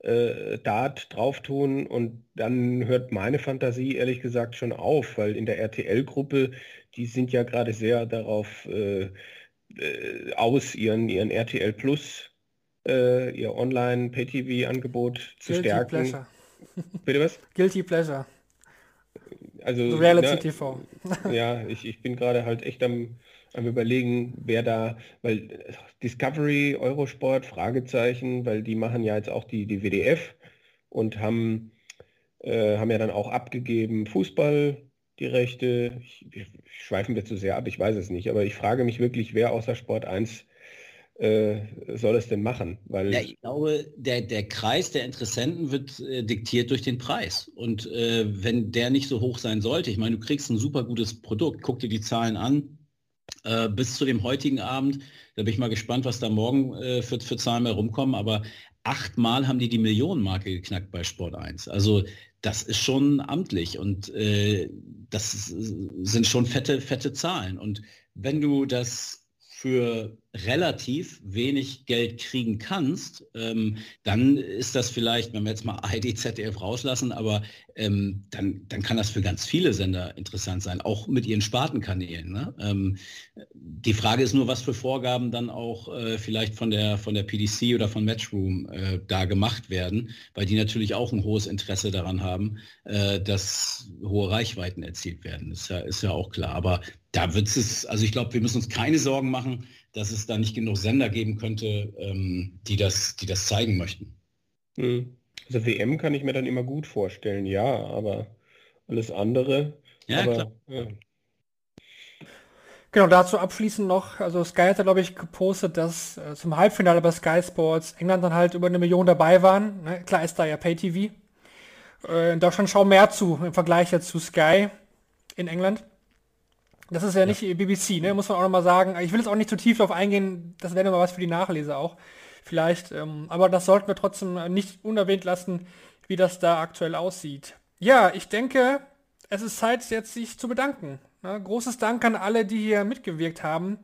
äh, Dart drauf tun und dann hört meine Fantasie ehrlich gesagt schon auf, weil in der RTL-Gruppe, die sind ja gerade sehr darauf äh, äh, aus, ihren, ihren RTL Plus, äh, ihr Online-Pay-TV-Angebot zu Guilty stärken. Pleasure. Bitte was? Guilty Pleasure. Also, Reality na, TV. (laughs) ja, ich, ich bin gerade halt echt am am überlegen, wer da, weil Discovery, Eurosport, Fragezeichen, weil die machen ja jetzt auch die, die WDF und haben, äh, haben ja dann auch abgegeben Fußball, die Rechte. Ich, ich, schweifen wir zu sehr ab, ich weiß es nicht, aber ich frage mich wirklich, wer außer Sport 1 äh, soll es denn machen? Weil ja, ich glaube, der, der Kreis der Interessenten wird äh, diktiert durch den Preis. Und äh, wenn der nicht so hoch sein sollte, ich meine, du kriegst ein super gutes Produkt, guck dir die Zahlen an, äh, bis zu dem heutigen Abend. Da bin ich mal gespannt, was da morgen äh, für, für Zahlen mehr rumkommen. Aber achtmal haben die die Millionenmarke geknackt bei Sport 1. Also das ist schon amtlich und äh, das sind schon fette, fette Zahlen. Und wenn du das für relativ wenig Geld kriegen kannst, ähm, dann ist das vielleicht, wenn wir jetzt mal ID, ZDF rauslassen, aber ähm, dann, dann kann das für ganz viele Sender interessant sein, auch mit ihren Spartenkanälen. Ne? Ähm, die Frage ist nur, was für Vorgaben dann auch äh, vielleicht von der, von der PDC oder von Matchroom äh, da gemacht werden, weil die natürlich auch ein hohes Interesse daran haben, äh, dass hohe Reichweiten erzielt werden. Ist ja, ist ja auch klar. Aber da wird es, also ich glaube, wir müssen uns keine Sorgen machen, dass es da nicht genug Sender geben könnte, ähm, die, das, die das zeigen möchten. Hm. Also WM kann ich mir dann immer gut vorstellen, ja, aber alles andere. Ja, aber, klar. Ja. Genau, dazu abschließend noch, also Sky hat ja, glaube ich, gepostet, dass äh, zum Halbfinale bei Sky Sports England dann halt über eine Million dabei waren. Ne? Klar ist da ja Pay-TV. Äh, in Deutschland schauen mehr zu im Vergleich jetzt zu Sky in England. Das ist ja, ja. nicht BBC, ne? muss man auch nochmal sagen. Ich will jetzt auch nicht zu tief darauf eingehen, das wäre mal was für die Nachleser auch. Vielleicht, ähm, aber das sollten wir trotzdem nicht unerwähnt lassen, wie das da aktuell aussieht. Ja, ich denke, es ist Zeit jetzt sich zu bedanken. Ja, großes Dank an alle, die hier mitgewirkt haben.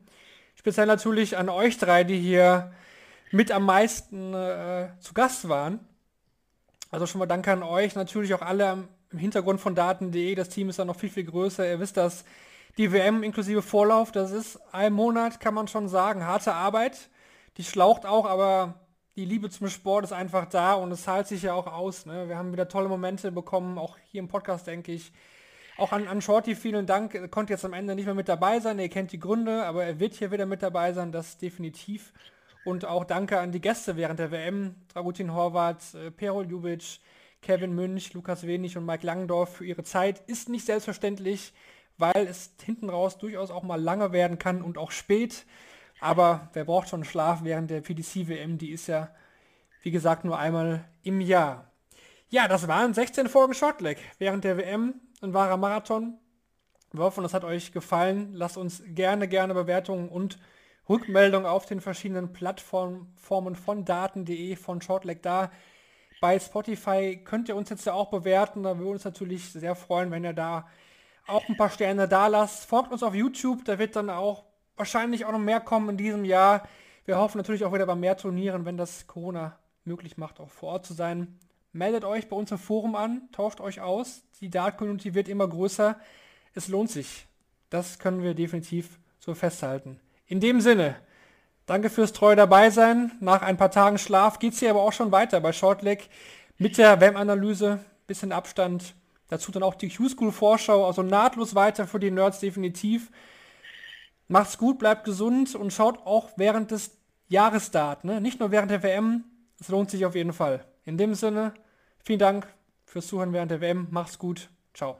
Speziell natürlich an euch drei, die hier mit am meisten äh, zu Gast waren. Also schon mal Danke an euch. Natürlich auch alle im Hintergrund von Daten.de. Das Team ist dann noch viel, viel größer. Ihr wisst das. Die WM inklusive Vorlauf, das ist ein Monat, kann man schon sagen. Harte Arbeit. Die schlaucht auch, aber die Liebe zum Sport ist einfach da und es zahlt sich ja auch aus. Ne? Wir haben wieder tolle Momente bekommen, auch hier im Podcast, denke ich. Auch an, an Shorty vielen Dank. Er konnte jetzt am Ende nicht mehr mit dabei sein. Ihr kennt die Gründe, aber er wird hier wieder mit dabei sein. Das definitiv. Und auch danke an die Gäste während der WM. Dragutin Horvath, äh, Perol Ljubic, Kevin Münch, Lukas Wenig und Mike Langendorf für ihre Zeit. Ist nicht selbstverständlich, weil es hinten raus durchaus auch mal lange werden kann und auch spät. Aber wer braucht schon Schlaf während der PDC-WM? Die ist ja, wie gesagt, nur einmal im Jahr. Ja, das waren 16 Folgen Shortleg während der WM ein wahrer Marathon. Wir hoffen, es hat euch gefallen. Lasst uns gerne, gerne Bewertungen und Rückmeldungen auf den verschiedenen Plattformen von daten.de, von Shortleg da. Bei Spotify könnt ihr uns jetzt ja auch bewerten. Da würden wir uns natürlich sehr freuen, wenn ihr da auch ein paar Sterne da lasst. Folgt uns auf YouTube, da wird dann auch wahrscheinlich auch noch mehr kommen in diesem Jahr. Wir hoffen natürlich auch wieder bei mehr Turnieren, wenn das Corona möglich macht, auch vor Ort zu sein. Meldet euch bei uns im Forum an, tauscht euch aus. Die Dart-Community wird immer größer. Es lohnt sich. Das können wir definitiv so festhalten. In dem Sinne, danke fürs treue dabei sein. Nach ein paar Tagen Schlaf geht es hier aber auch schon weiter bei Shortleg mit der WEM-Analyse. Bisschen Abstand. Dazu dann auch die Q-School-Vorschau. Also nahtlos weiter für die Nerds definitiv. Macht's gut, bleibt gesund und schaut auch während des Jahresstart. Ne? Nicht nur während der WM. Es lohnt sich auf jeden Fall. In dem Sinne, vielen Dank fürs Zuhören während der WM. Macht's gut. Ciao.